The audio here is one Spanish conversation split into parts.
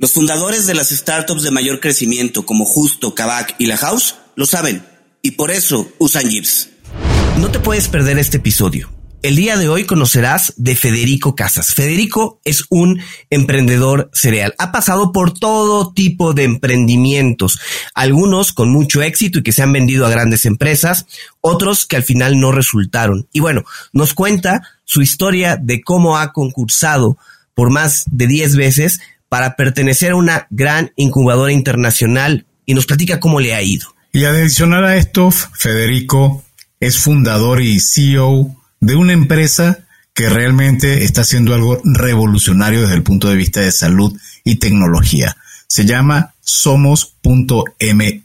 Los fundadores de las startups de mayor crecimiento como Justo, Kavak y La House lo saben y por eso usan Jeeps. No te puedes perder este episodio. El día de hoy conocerás de Federico Casas. Federico es un emprendedor cereal. Ha pasado por todo tipo de emprendimientos, algunos con mucho éxito y que se han vendido a grandes empresas, otros que al final no resultaron. Y bueno, nos cuenta su historia de cómo ha concursado por más de 10 veces para pertenecer a una gran incubadora internacional y nos platica cómo le ha ido. Y adicional a esto, Federico es fundador y CEO de una empresa que realmente está haciendo algo revolucionario desde el punto de vista de salud y tecnología. Se llama somos.me.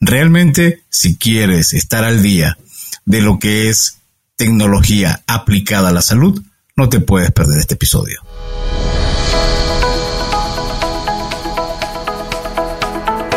Realmente, si quieres estar al día de lo que es tecnología aplicada a la salud, no te puedes perder este episodio.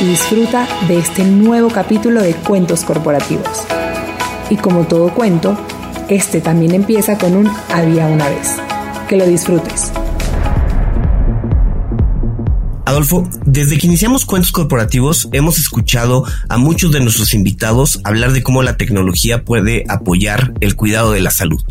y disfruta de este nuevo capítulo de Cuentos Corporativos. Y como todo cuento, este también empieza con un había una vez. Que lo disfrutes. Adolfo, desde que iniciamos Cuentos Corporativos hemos escuchado a muchos de nuestros invitados hablar de cómo la tecnología puede apoyar el cuidado de la salud.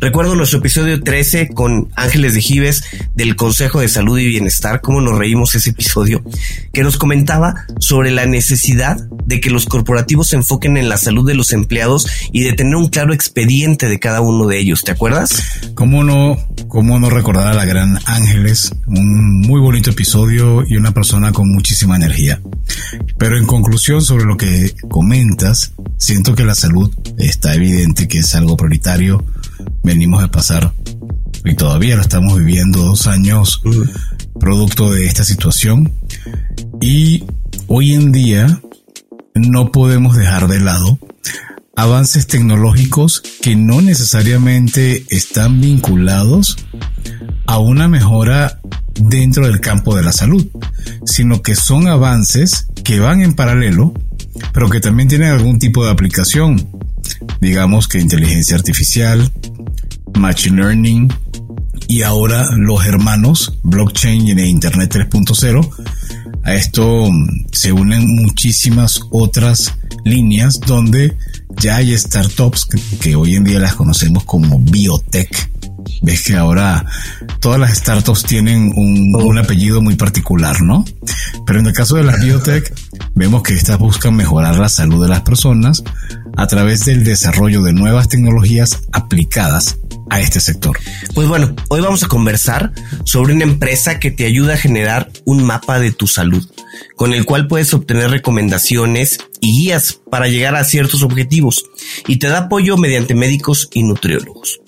Recuerdo nuestro episodio 13 con Ángeles de Gives del Consejo de Salud y Bienestar, cómo nos reímos ese episodio, que nos comentaba sobre la necesidad de que los corporativos se enfoquen en la salud de los empleados y de tener un claro expediente de cada uno de ellos. ¿Te acuerdas? ¿Cómo no, cómo no recordar a la gran Ángeles? Un muy bonito episodio y una persona con muchísima energía. Pero en conclusión sobre lo que comentas, siento que la salud está evidente que es algo prioritario. Venimos de pasar y todavía lo estamos viviendo dos años producto de esta situación. Y hoy en día no podemos dejar de lado avances tecnológicos que no necesariamente están vinculados a una mejora dentro del campo de la salud, sino que son avances que van en paralelo, pero que también tienen algún tipo de aplicación. Digamos que inteligencia artificial, Machine Learning y ahora los hermanos blockchain e Internet 3.0. A esto se unen muchísimas otras líneas donde ya hay startups que, hoy en día las conocemos como biotech. Ves que ahora todas las startups tienen un, un, apellido muy particular, ¿no? Pero en el caso de las biotech, vemos que estas buscan mejorar la salud de las personas a través del desarrollo de nuevas tecnologías aplicadas a este sector. Pues bueno, hoy vamos a conversar sobre una empresa que te ayuda a generar un mapa de tu salud. con el cual puedes obtener recomendaciones y guías para llegar a ciertos objetivos y te da apoyo mediante médicos y nutriólogos.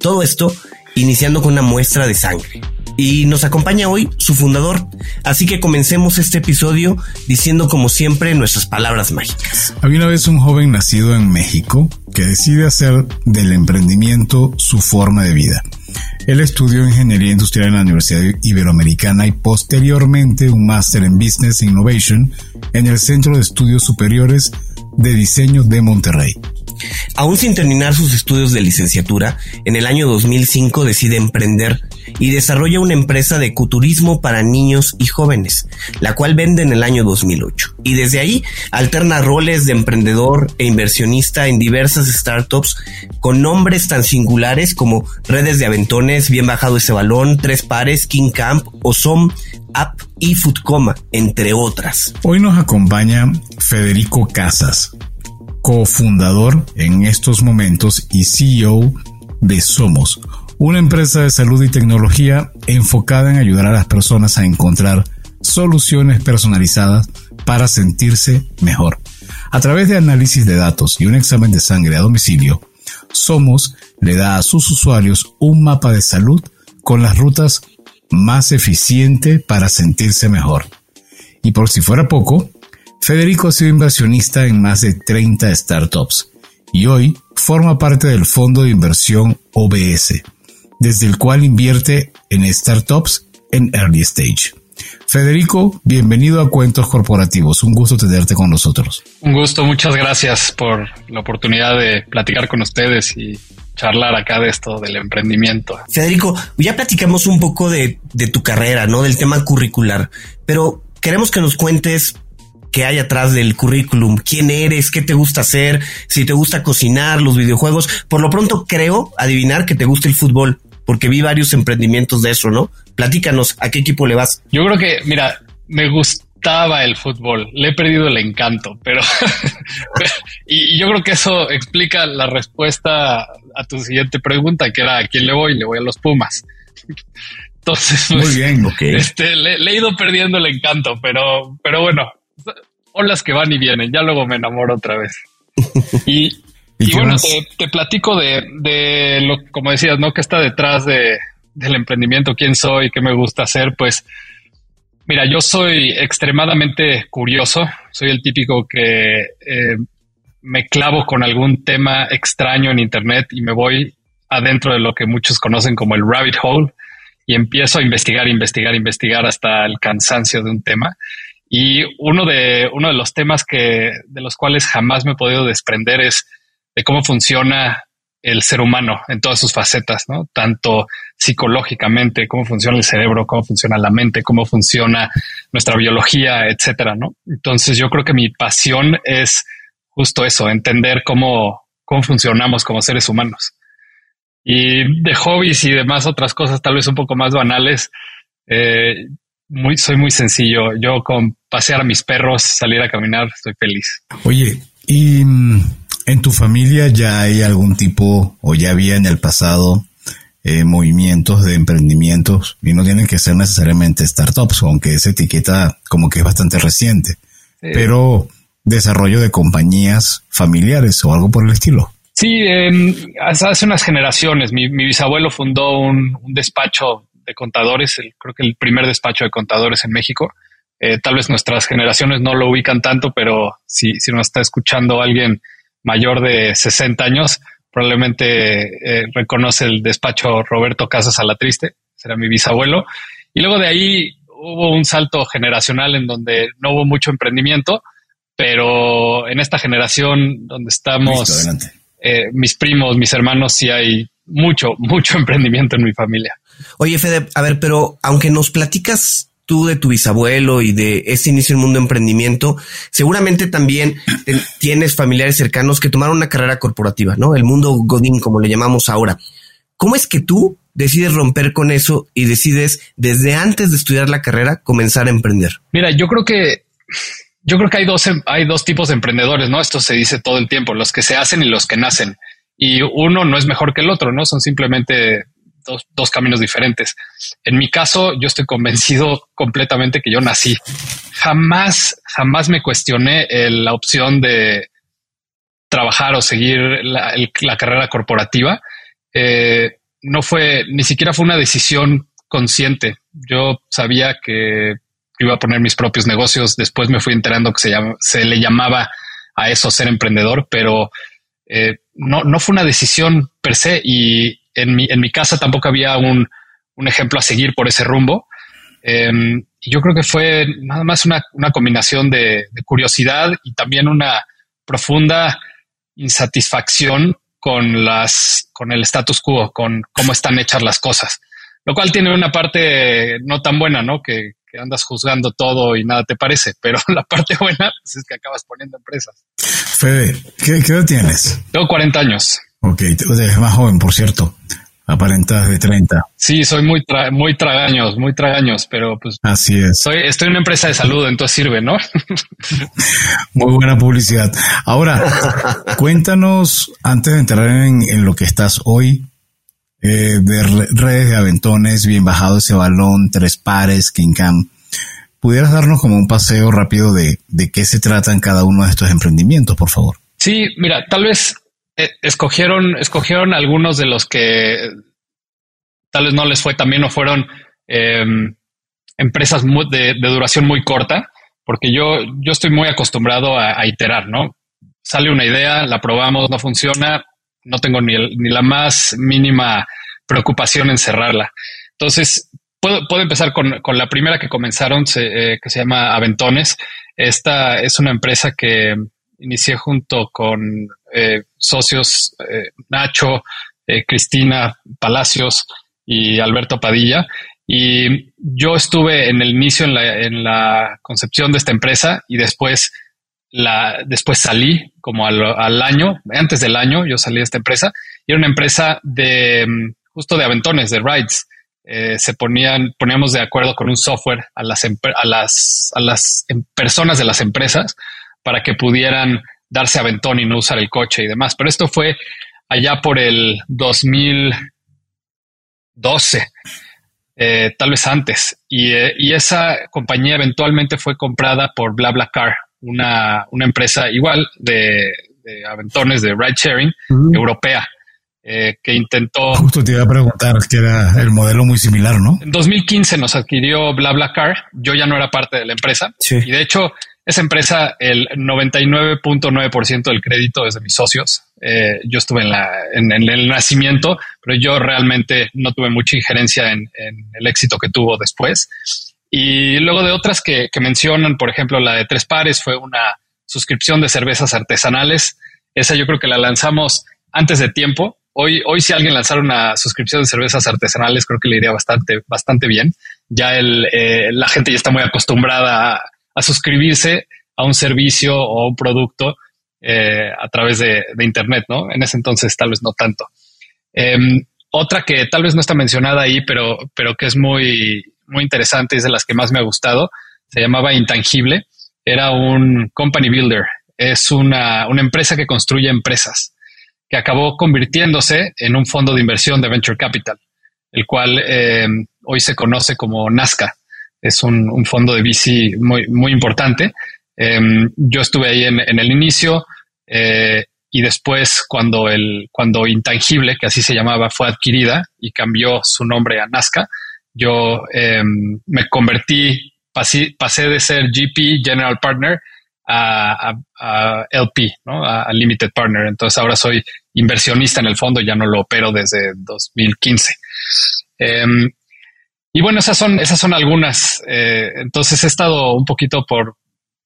Todo esto iniciando con una muestra de sangre. Y nos acompaña hoy su fundador, así que comencemos este episodio diciendo como siempre nuestras palabras mágicas. Había una vez un joven nacido en México que decide hacer del emprendimiento su forma de vida. Él estudió ingeniería industrial en la Universidad Iberoamericana y posteriormente un máster en Business Innovation en el Centro de Estudios Superiores de Diseño de Monterrey. Aún sin terminar sus estudios de licenciatura, en el año 2005 decide emprender y desarrolla una empresa de ecoturismo para niños y jóvenes, la cual vende en el año 2008. Y desde ahí alterna roles de emprendedor e inversionista en diversas startups con nombres tan singulares como Redes de Aventones, Bien Bajado ese Balón, Tres Pares, King Camp, Osom, App y Foodcoma, entre otras. Hoy nos acompaña Federico Casas, cofundador en estos momentos y CEO de Somos, una empresa de salud y tecnología enfocada en ayudar a las personas a encontrar soluciones personalizadas para sentirse mejor. A través de análisis de datos y un examen de sangre a domicilio, Somos le da a sus usuarios un mapa de salud con las rutas más eficientes para sentirse mejor. Y por si fuera poco, Federico ha sido inversionista en más de 30 startups y hoy forma parte del fondo de inversión OBS, desde el cual invierte en startups en early stage. Federico, bienvenido a Cuentos Corporativos. Un gusto tenerte con nosotros. Un gusto, muchas gracias por la oportunidad de platicar con ustedes y charlar acá de esto del emprendimiento. Federico, ya platicamos un poco de, de tu carrera, ¿no? Del tema curricular, pero queremos que nos cuentes que hay atrás del currículum, quién eres, qué te gusta hacer, si te gusta cocinar, los videojuegos. Por lo pronto creo adivinar que te gusta el fútbol, porque vi varios emprendimientos de eso, ¿no? Platícanos, ¿a qué equipo le vas? Yo creo que, mira, me gustaba el fútbol, le he perdido el encanto, pero y yo creo que eso explica la respuesta a tu siguiente pregunta, que era ¿a quién le voy? Le voy a los Pumas. Entonces, muy pues, bien, ok. Este, le, le, he ido perdiendo el encanto, pero, pero bueno, olas que van y vienen. Ya luego me enamoro otra vez. Y, bueno, te, platico de, lo, como decías, ¿no? Que está detrás de, del emprendimiento, quién soy, qué me gusta hacer. Pues, mira, yo soy extremadamente curioso. Soy el típico que eh, me clavo con algún tema extraño en Internet y me voy adentro de lo que muchos conocen como el rabbit hole y empiezo a investigar, investigar, investigar hasta el cansancio de un tema. Y uno de, uno de los temas que, de los cuales jamás me he podido desprender es de cómo funciona el ser humano en todas sus facetas, ¿no? Tanto psicológicamente, cómo funciona el cerebro, cómo funciona la mente, cómo funciona nuestra biología, etcétera, ¿no? Entonces yo creo que mi pasión es justo eso, entender cómo, cómo funcionamos como seres humanos. Y de hobbies y demás otras cosas tal vez un poco más banales, eh, muy, soy muy sencillo. Yo con pasear a mis perros, salir a caminar, estoy feliz. Oye, ¿y en tu familia ya hay algún tipo o ya había en el pasado eh, movimientos de emprendimientos y no tienen que ser necesariamente startups, aunque esa etiqueta como que es bastante reciente, pero desarrollo de compañías familiares o algo por el estilo? Sí, hace unas generaciones mi, bisabuelo fundó un, un despacho de contadores, creo que el primer despacho de contadores en México. Eh, tal vez nuestras generaciones no lo ubican tanto, pero si, si nos está escuchando alguien mayor de 60 años, probablemente eh, reconoce el despacho Roberto Casas Alatriste, será mi bisabuelo. Y luego de ahí hubo un salto generacional en donde no hubo mucho emprendimiento, pero en esta generación donde estamos, eh, mis primos, mis hermanos, sí hay mucho, mucho emprendimiento en mi familia. Oye, Fede, a ver, pero aunque nos platicas tú de tu bisabuelo y de ese inicio del mundo de emprendimiento, seguramente también tienes familiares cercanos que tomaron una carrera corporativa, ¿no? El mundo Godín, como le llamamos ahora. ¿Cómo es que tú decides romper con eso y decides desde antes de estudiar la carrera comenzar a emprender? Mira, yo creo que yo creo que hay dos hay dos tipos de emprendedores, ¿no? Esto se dice todo el tiempo, los que se hacen y los que nacen. Y uno no es mejor que el otro, ¿no? Son simplemente dos, caminos diferentes. En mi caso, yo estoy convencido completamente que yo nací. Jamás, jamás me cuestioné la opción de trabajar o seguir la, carrera corporativa. Eh, no fue, ni siquiera fue una decisión consciente. Yo sabía que iba a poner mis propios negocios. Después me fui enterando que se, se le llamaba a eso ser emprendedor, pero eh, no, no fue una decisión per se y en mi, en mi casa tampoco había un, un ejemplo a seguir por ese rumbo. Em, y yo creo que fue nada más una, una combinación de, curiosidad y también una profunda insatisfacción con las, con el status quo, con cómo están hechas las cosas. Lo cual tiene una parte no tan buena, ¿no? Que, que andas juzgando todo y nada te parece, pero la parte buena pues, es que acabas poniendo empresas. Fede, ¿qué, edad tienes? Tengo 40 años. Ok, eres más joven, por cierto. Aparentas de 30. Sí, soy muy, muy tragaños, muy tragaños, pero pues. Así es. Soy, estoy en una empresa de salud, entonces sirve, ¿no? muy buena publicidad. Ahora, cuéntanos, antes de entrar en, lo que estás hoy, eh, de redes de aventones, bien bajado ese balón, tres pares, King Cam. ¿Pudieras darnos como un paseo rápido de, de qué se tratan cada uno de estos emprendimientos, por favor? Sí, mira, tal vez escogieron, escogieron algunos de los que tal vez no les fue también o fueron em, empresas de, duración muy corta, porque yo, yo estoy muy acostumbrado a, iterar, ¿no? Sale una idea, la probamos, no funciona, no tengo ni, ni la más mínima preocupación en cerrarla. Entonces, puedo, puedo empezar con, con, la primera que comenzaron, eh, que se llama Aventones. Esta es una empresa que inicié junto con eh, socios eh, Nacho, eh, Cristina Palacios y Alberto Padilla. Y yo estuve en el inicio en la, en la concepción de esta empresa y después, la, después salí como al, al, año, antes del año yo salí de esta empresa y era una empresa de justo de aventones, de rides. se ponían, poníamos de acuerdo con un software a las, a las, a las em, personas de las empresas para que pudieran darse aventón y no usar el coche y demás. Pero esto fue allá por el 2012, eh, tal vez antes. Eh, y, esa compañía eventualmente fue comprada por BlaBlaCar, una, una empresa igual de, aventones de ride sharing europea. Eh, que intentó. Justo te iba a preguntar, que era el modelo muy similar, ¿no? En 2015 nos adquirió BlaBlaCar. Yo ya no era parte de la empresa. Y de hecho, esa empresa, el 99.9% del crédito es de mis socios. Eh, yo estuve en, la, en, el nacimiento, pero yo realmente no tuve mucha injerencia en, el éxito que tuvo después. Y luego de otras que, mencionan, por ejemplo, la de Tres Pares fue una suscripción de cervezas artesanales. Esa yo creo que la lanzamos antes de tiempo. Hoy, hoy si alguien lanzara una suscripción de cervezas artesanales, creo que le iría bastante, bastante bien. Ya el, eh, la gente ya está muy acostumbrada a a suscribirse a un servicio o un producto eh, a través de, Internet, ¿no? En ese entonces tal vez no tanto. Em, otra que tal vez no está mencionada ahí, pero, pero que es muy, muy interesante, es de las que más me ha gustado, se llamaba Intangible, era un company builder, es una, una empresa que construye empresas, que acabó convirtiéndose en un fondo de inversión de venture capital, el cual em, hoy se conoce como Nazca es un, fondo de VC muy, muy importante. Em, yo estuve ahí en, el inicio eh, y después cuando, el, cuando Intangible, que así se llamaba, fue adquirida y cambió su nombre a Nazca, yo em, me convertí, pasé, de ser GP, General Partner, a, LP, ¿no? a, Limited Partner. Entonces ahora soy inversionista en el fondo, ya no lo opero desde 2015. Y bueno, esas son, esas son algunas. Eh, entonces he estado un poquito por,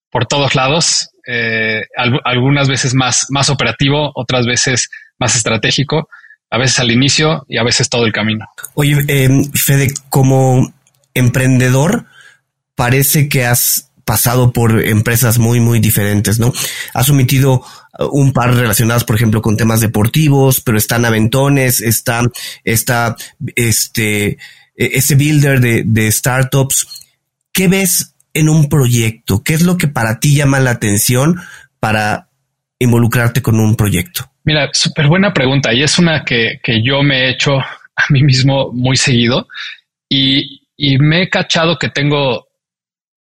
por todos lados, eh, algunas veces más, más operativo, otras veces más estratégico, a veces al inicio y a veces todo el camino. Oye, eh, Fede, como emprendedor, parece que has pasado por empresas muy, muy diferentes, ¿no? Has omitido un par relacionadas, por ejemplo, con temas deportivos, pero están aventones, está, está, este, ese builder de, startups, ¿qué ves en un proyecto? ¿Qué es lo que para ti llama la atención para involucrarte con un proyecto? Mira, súper buena pregunta y es una que, yo me he hecho a mí mismo muy seguido y, y me he cachado que tengo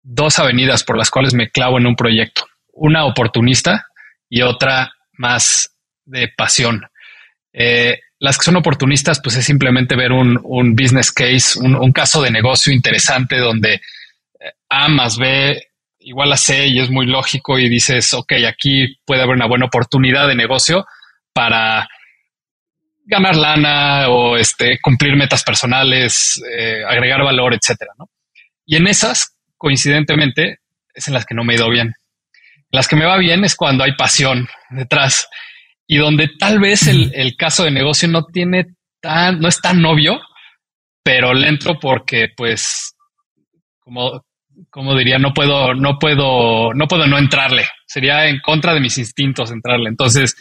dos avenidas por las cuales me clavo en un proyecto. Una oportunista y otra más de pasión. Eh, las que son oportunistas, pues es simplemente ver un, business case, un, caso de negocio interesante donde eh, A más B igual a C y es muy lógico y dices, ok, aquí puede haber una buena oportunidad de negocio para ganar lana o este, cumplir metas personales, eh, agregar valor, etcétera. Y en esas, coincidentemente, es en las que no me he ido bien. Las que me va bien es cuando hay pasión detrás y donde tal vez el, el caso de negocio no tiene tan, no es tan obvio, pero le entro porque, pues, como, como diría, no puedo, no puedo, no puedo no entrarle. Sería en contra de mis instintos entrarle. Entonces,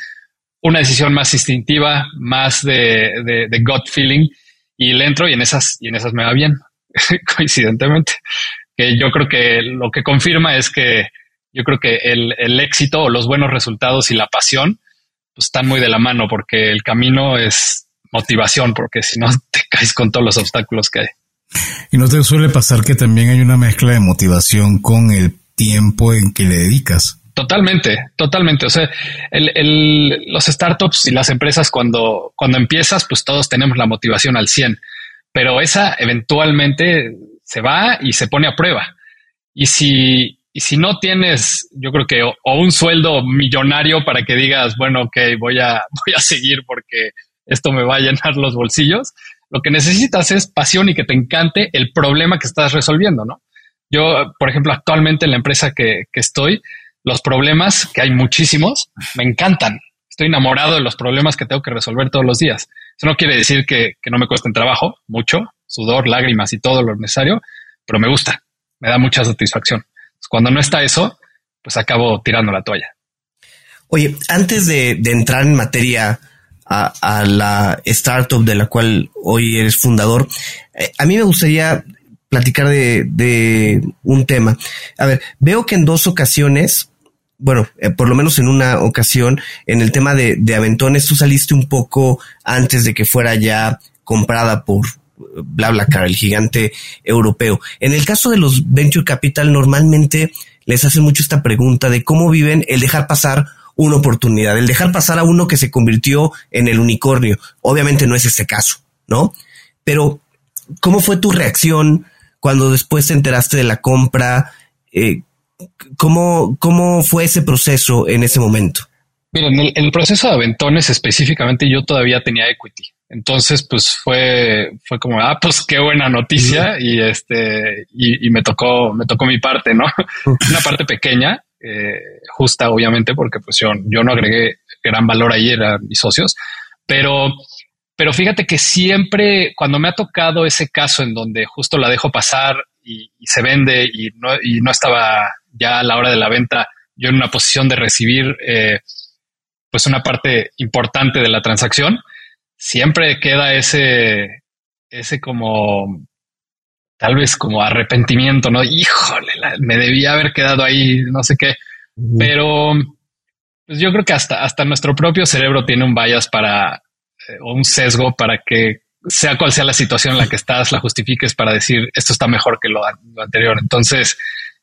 una decisión más instintiva, más de, de, de gut feeling y le entro y en esas, y en esas me va bien, coincidentemente. Que yo creo que lo que confirma es que yo creo que el, el éxito o los buenos resultados y la pasión pues, están muy de la mano porque el camino es motivación, porque si no te caes con todos los obstáculos que hay. Y no te suele pasar que también hay una mezcla de motivación con el tiempo en que le dedicas. Totalmente, totalmente. O sea, el, los startups y las empresas cuando, cuando empiezas, pues todos tenemos la motivación al 100, pero esa eventualmente se va y se pone a prueba. Y si, y si no tienes, yo creo que o, un sueldo millonario para que digas, bueno, ok, voy a, voy a seguir porque esto me va a llenar los bolsillos, lo que necesitas es pasión y que te encante el problema que estás resolviendo, ¿no? Yo, por ejemplo, actualmente en la empresa que, que estoy, los problemas, que hay muchísimos, me encantan. Estoy enamorado de los problemas que tengo que resolver todos los días. Eso no quiere decir que, que no me cuesten trabajo, mucho, sudor, lágrimas y todo lo necesario, pero me gusta, me da mucha satisfacción. Cuando no está eso, pues acabo tirando la toalla. Oye, antes de, entrar en materia a, la startup de la cual hoy eres fundador, eh, a mí me gustaría platicar de, un tema. A ver, veo que en dos ocasiones, bueno, eh, por lo menos en una ocasión, en el tema de, de Aventones, tú saliste un poco antes de que fuera ya comprada por, BlaBlaCar, el gigante europeo. En el caso de los venture capital, normalmente les hacen mucho esta pregunta de cómo viven el dejar pasar una oportunidad, el dejar pasar a uno que se convirtió en el unicornio. Obviamente no es ese caso, ¿no? Pero, ¿cómo fue tu reacción cuando después te enteraste de la compra? Eh, ¿cómo, ¿Cómo fue ese proceso en ese momento? Miren, el, el proceso de Aventones específicamente yo todavía tenía equity. Entonces, pues fue, fue como, ah, pues qué buena noticia y este, y, me tocó, me tocó mi parte, ¿no? Una parte pequeña, eh, justa, obviamente, porque pues yo, yo no agregué gran valor ahí, eran mis socios, pero, pero fíjate que siempre cuando me ha tocado ese caso en donde justo la dejo pasar y, se vende y no, y no estaba ya a la hora de la venta yo en una posición de recibir eh, pues una parte importante de la transacción, siempre queda ese, ese como, tal vez como arrepentimiento, ¿no? Híjole, me debía haber quedado ahí, no sé qué. Pero pues yo creo que hasta, hasta nuestro propio cerebro tiene un bias para, eh, o un sesgo para que sea cual sea la situación en la que estás, la justifiques para decir esto está mejor que lo, anterior. Entonces,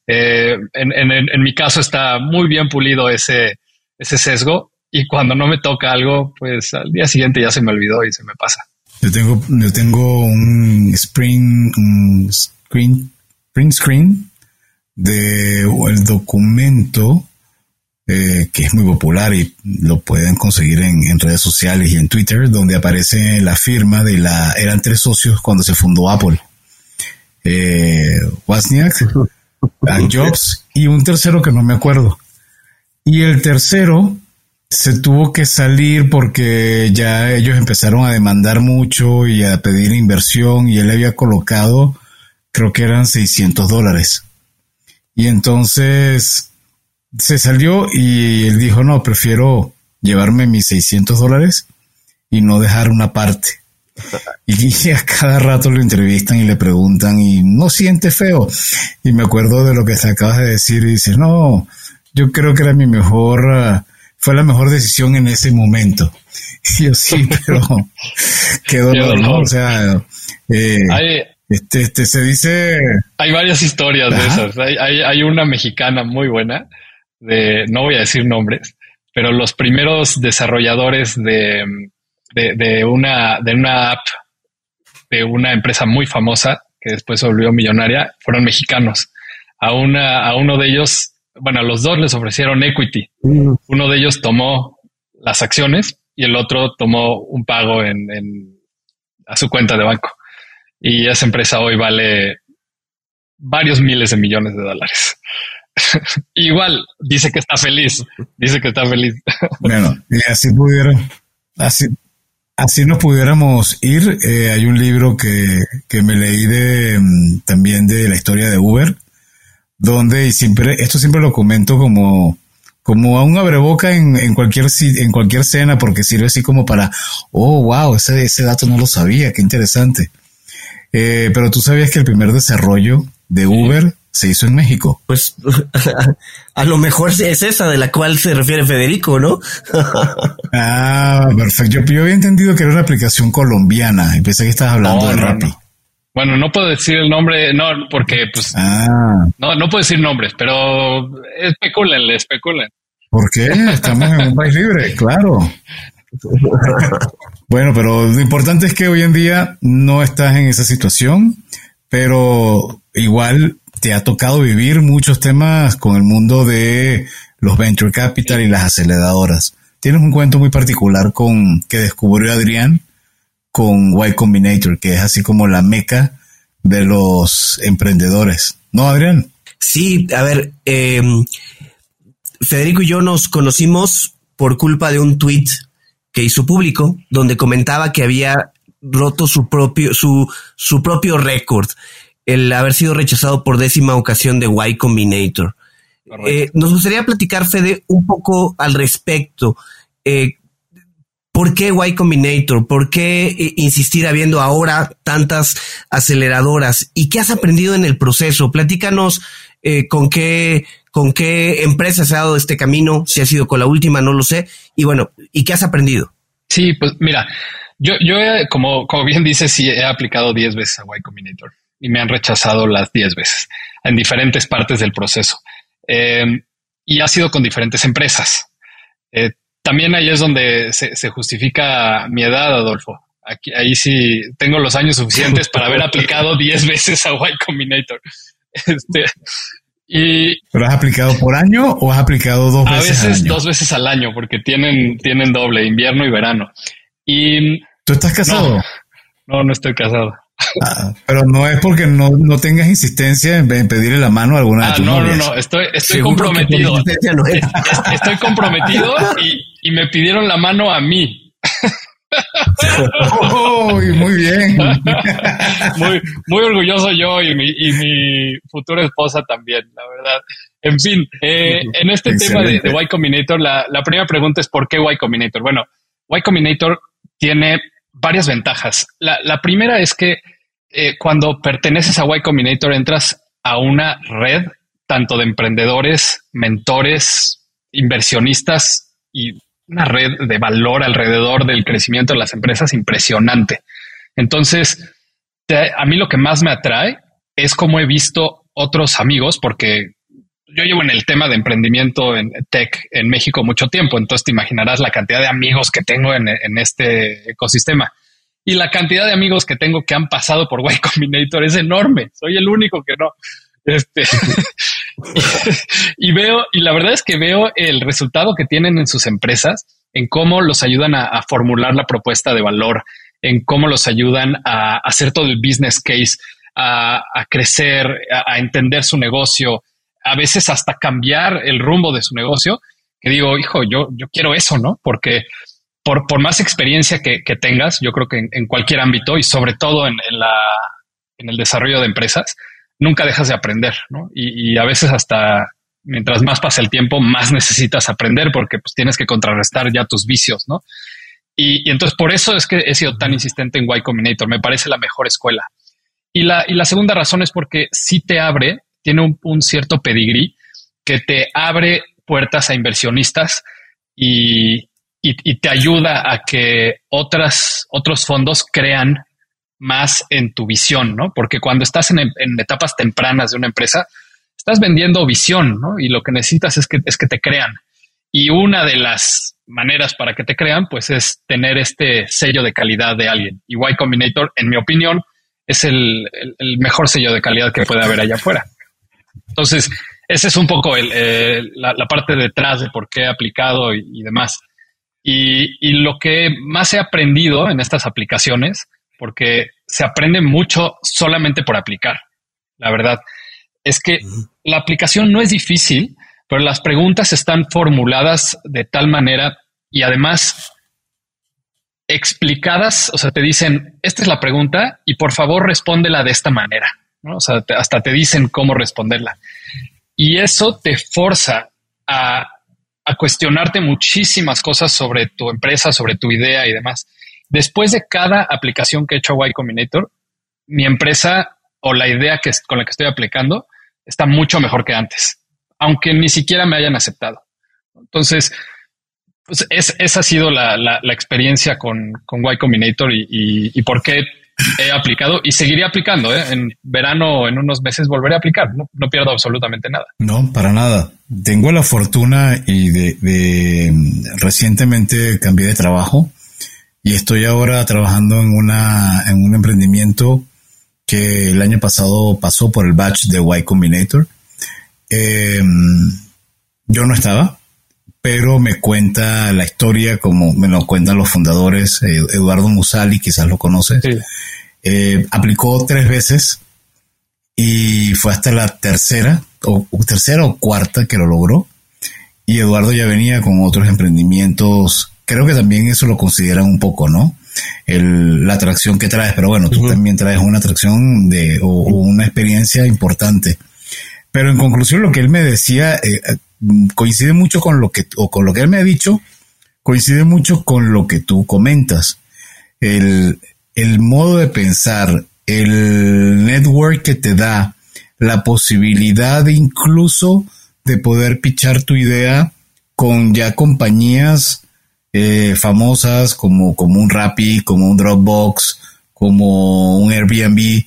eh, en, en, en, mi caso está muy bien pulido ese, ese sesgo y cuando no me toca algo, pues al día siguiente ya se me olvidó y se me pasa. Yo tengo, yo tengo un Spring, un screen, print screen de el documento eh, que es muy popular y lo pueden conseguir en, redes sociales y en Twitter, donde aparece la firma de la, eran tres socios cuando se fundó Apple. Eh, Wozniak, Jobs y un tercero que no me acuerdo. Y el tercero se tuvo que salir porque ya ellos empezaron a demandar mucho y a pedir inversión y él había colocado, creo que eran 600 dólares. Y entonces se salió y él dijo, no, prefiero llevarme mis 600 dólares y no dejar una parte. Y a cada rato lo entrevistan y le preguntan y no siente feo. Y me acuerdo de lo que se acabas de decir y dice, no, yo creo que era mi mejor... Ah, fue la mejor decisión en ese momento. Y yo sí, pero qué dolor, ¿no? O sea, eh, este, este, se dice... Hay varias historias de esas. Hay, hay, hay, una mexicana muy buena, de, no voy a decir nombres, pero los primeros desarrolladores de, de, de, una, de una app de una empresa muy famosa que después se volvió millonaria fueron mexicanos. A, una, a uno de ellos, bueno, a los dos les ofrecieron equity. Mm. Uno de ellos tomó las acciones y el otro tomó un pago en, en a su cuenta de banco. Y esa empresa hoy vale varios miles de millones de dólares. Igual dice que está feliz, dice que está feliz. bueno, y así pudieron, así, así nos pudiéramos ir. Eh, hay un libro que, que me leí de mm, también de la historia de Uber, donde y siempre, esto siempre lo comento como como a un abreboca en, en cualquier en cualquier cena porque sirve así como para oh wow ese, ese dato no lo sabía qué interesante eh, pero tú sabías que el primer desarrollo de Uber se hizo en México. Pues a lo mejor es esa de la cual se refiere Federico, ¿no? ah, perfecto. Yo, había entendido que era una aplicación colombiana y pensé que estabas hablando de Rappi. Bueno, no puedo decir el nombre, no, porque pues ah. no, no puedo decir nombres, pero especulenle, especulen. ¿Por qué? Estamos en un país libre, claro. Bueno, pero lo importante es que hoy en día no estás en esa situación, pero igual te ha tocado vivir muchos temas con el mundo de los venture capital y las aceleradoras. Tienes un cuento muy particular con que descubrió Adrián con Y Combinator, que es así como la meca de los emprendedores. ¿No, Adrián? Sí, a ver, eh, Federico y yo nos conocimos por culpa de un tweet que hizo público, donde comentaba que había roto su propio, su, su propio récord el haber sido rechazado por décima ocasión de Y Combinator. Eh, nos gustaría platicar, Fede, un poco al respecto. Eh, ¿Por qué Y Combinator? ¿Por qué eh, insistir habiendo ahora tantas aceleradoras? ¿Y qué has aprendido en el proceso? Platícanos con qué con qué empresa se ha dado este camino, si ha sido con la última, no lo sé. Y bueno, ¿y qué has aprendido? Sí, pues mira, yo, yo como, como bien dices, sí he aplicado 10 veces a Y Combinator y me han rechazado las 10 veces en diferentes partes del proceso. Eh, y ha sido con diferentes empresas. Eh, también ahí es donde se, justifica mi edad, Adolfo. Aquí, ahí sí tengo los años suficientes para haber aplicado 10 veces a Y Combinator. Este, y ¿Pero has aplicado por año o has aplicado dos veces? A veces dos veces al año, porque tienen, tienen doble, invierno y verano. Y ¿Tú estás casado? no, no estoy casado. Ah, pero no es porque no, no tengas insistencia en, pedirle la mano a alguna de ah, tus no, No, no, estoy, estoy comprometido. estoy comprometido y, me pidieron la mano a mí. muy bien. muy, muy orgulloso yo y mi, y mi futura esposa también, la verdad. En fin, eh, en este tema de, de, Y Combinator, la, la primera pregunta es ¿por qué Y Combinator? Bueno, Y Combinator tiene varias ventajas. La, primera es que eh, cuando perteneces a Y Combinator entras a una red tanto de emprendedores, mentores, inversionistas y una red de valor alrededor del crecimiento de las empresas impresionante. Entonces, a mí lo que más me atrae es cómo he visto otros amigos, porque yo llevo en el tema de emprendimiento en tech en México mucho tiempo, entonces te imaginarás la cantidad de amigos que tengo en, este ecosistema. Y la cantidad de amigos que tengo que han pasado por Y Combinator es enorme. Soy el único que no. Este, y veo, y la verdad es que veo el resultado que tienen en sus empresas, en cómo los ayudan a, formular la propuesta de valor, en cómo los ayudan a, hacer todo el business case, a, crecer, a entender su negocio, a veces hasta cambiar el rumbo de su negocio, que digo, hijo, yo, yo quiero eso, ¿no? Porque por, por más experiencia que, tengas, yo creo que en, cualquier ámbito y sobre todo en, la, en el desarrollo de empresas, nunca dejas de aprender, ¿no? Y, a veces hasta mientras más pasa el tiempo, más necesitas aprender porque pues tienes que contrarrestar ya tus vicios, ¿no? Y, entonces por eso es que he sido tan insistente en Y Combinator, me parece la mejor escuela. Y la, y la segunda razón es porque sí te abre tiene un, cierto pedigrí que te abre puertas a inversionistas y, y, te ayuda a que otras, otros fondos crean más en tu visión, ¿no? Porque cuando estás en, etapas tempranas de una empresa, estás vendiendo visión, ¿no? Y lo que necesitas es que, es que te crean. Y una de las maneras para que te crean, pues es tener este sello de calidad de alguien. Y Y Combinator, en mi opinión, es el, mejor sello de calidad que puede haber allá afuera. Entonces, ese es un poco la, parte detrás de por qué he aplicado y, demás. Y, y, lo que más he aprendido en estas aplicaciones, porque se aprende mucho solamente por aplicar, la verdad, es que la aplicación no es difícil, pero las preguntas están formuladas de tal manera y además explicadas, o sea, te dicen, esta es la pregunta y por favor respóndela de esta manera, ¿no? O sea, hasta te dicen cómo responderla. Y eso te forza a, a cuestionarte muchísimas cosas sobre tu empresa, sobre tu idea y demás. Después de cada aplicación que he hecho a Y Combinator, mi empresa o la idea que, con la que estoy aplicando está mucho mejor que antes, aunque ni siquiera me hayan aceptado. Entonces, pues esa ha sido la, experiencia con, con Y Combinator y, por qué he aplicado y seguiré aplicando. ¿eh? En verano, en unos meses, volveré a aplicar. No, pierdo absolutamente nada. No, para nada. Tengo la fortuna y de, recientemente cambié de trabajo y estoy ahora trabajando en una en un emprendimiento que el año pasado pasó por el batch de Y Combinator. Em, yo no estaba, pero me cuenta la historia como me lo cuentan los fundadores. Eh, Eduardo Musali, quizás lo conoces. Eh, aplicó tres veces y fue hasta la tercera o, tercera o cuarta que lo logró. Y Eduardo ya venía con otros emprendimientos. Creo que también eso lo consideran un poco, ¿no? la atracción que traes, pero bueno, tú también traes una atracción de, o, una experiencia importante. Pero en conclusión, lo que él me decía eh, coincide mucho con lo que, o con lo que él me ha dicho, coincide mucho con lo que tú comentas. El, el modo de pensar, el network que te da la posibilidad de incluso de poder pichar tu idea con ya compañías eh, famosas como, como un Rappi, como un Dropbox, como un Airbnb.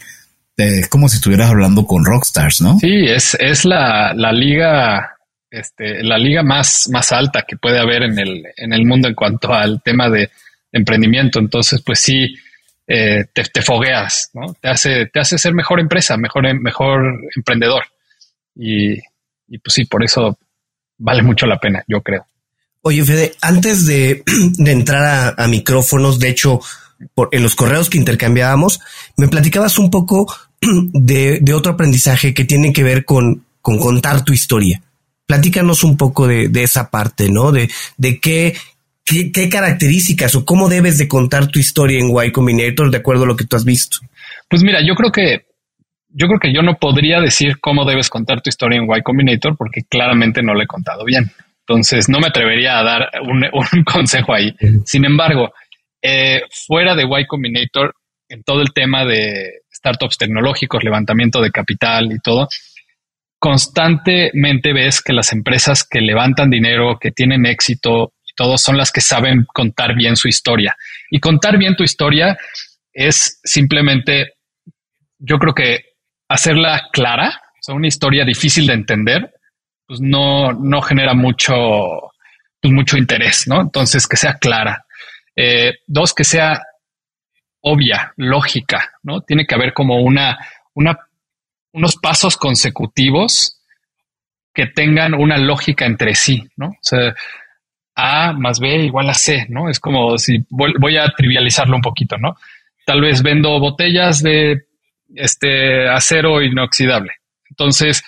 Es como si estuvieras hablando con rockstars, ¿no? Sí, es, es la, la liga, este, la liga más, más alta que puede haber en el, en el mundo en cuanto al tema de, emprendimiento. Entonces, pues sí, eh, te, fogueas, ¿no? Te hace, te hace ser mejor empresa, mejor, mejor emprendedor. Y, y pues sí, por eso vale mucho la pena, yo creo. Oye, Fede, antes de, entrar a, micrófonos, de hecho, en los correos que intercambiábamos, me platicabas un poco de, otro aprendizaje que tiene que ver con, con contar tu historia. Platícanos un poco de, esa parte, ¿no? De, de qué, qué, características o cómo debes de contar tu historia en Y Combinator de acuerdo a lo que tú has visto. Pues mira, yo creo que yo creo que yo no podría decir cómo debes contar tu historia en Y Combinator porque claramente no lo he contado bien. Entonces, no me atrevería a dar un, consejo ahí. Sin embargo, eh, fuera de Y Combinator, en todo el tema de startups tecnológicos, levantamiento de capital y todo, constantemente ves que las empresas que levantan dinero, que tienen éxito y todo, son las que saben contar bien su historia. Y contar bien tu historia es simplemente, yo creo que hacerla clara, o una historia difícil de entender, pues no, no genera mucho, pues mucho interés, ¿no? Entonces, que sea clara. Eh, dos, que sea obvia, lógica, ¿no? Tiene que haber como una, una, unos pasos consecutivos que tengan una lógica entre sí, ¿no? O sea, A más B igual a C, ¿no? Es como si voy, a trivializarlo un poquito, ¿no? Tal vez vendo botellas de este acero inoxidable. Entonces,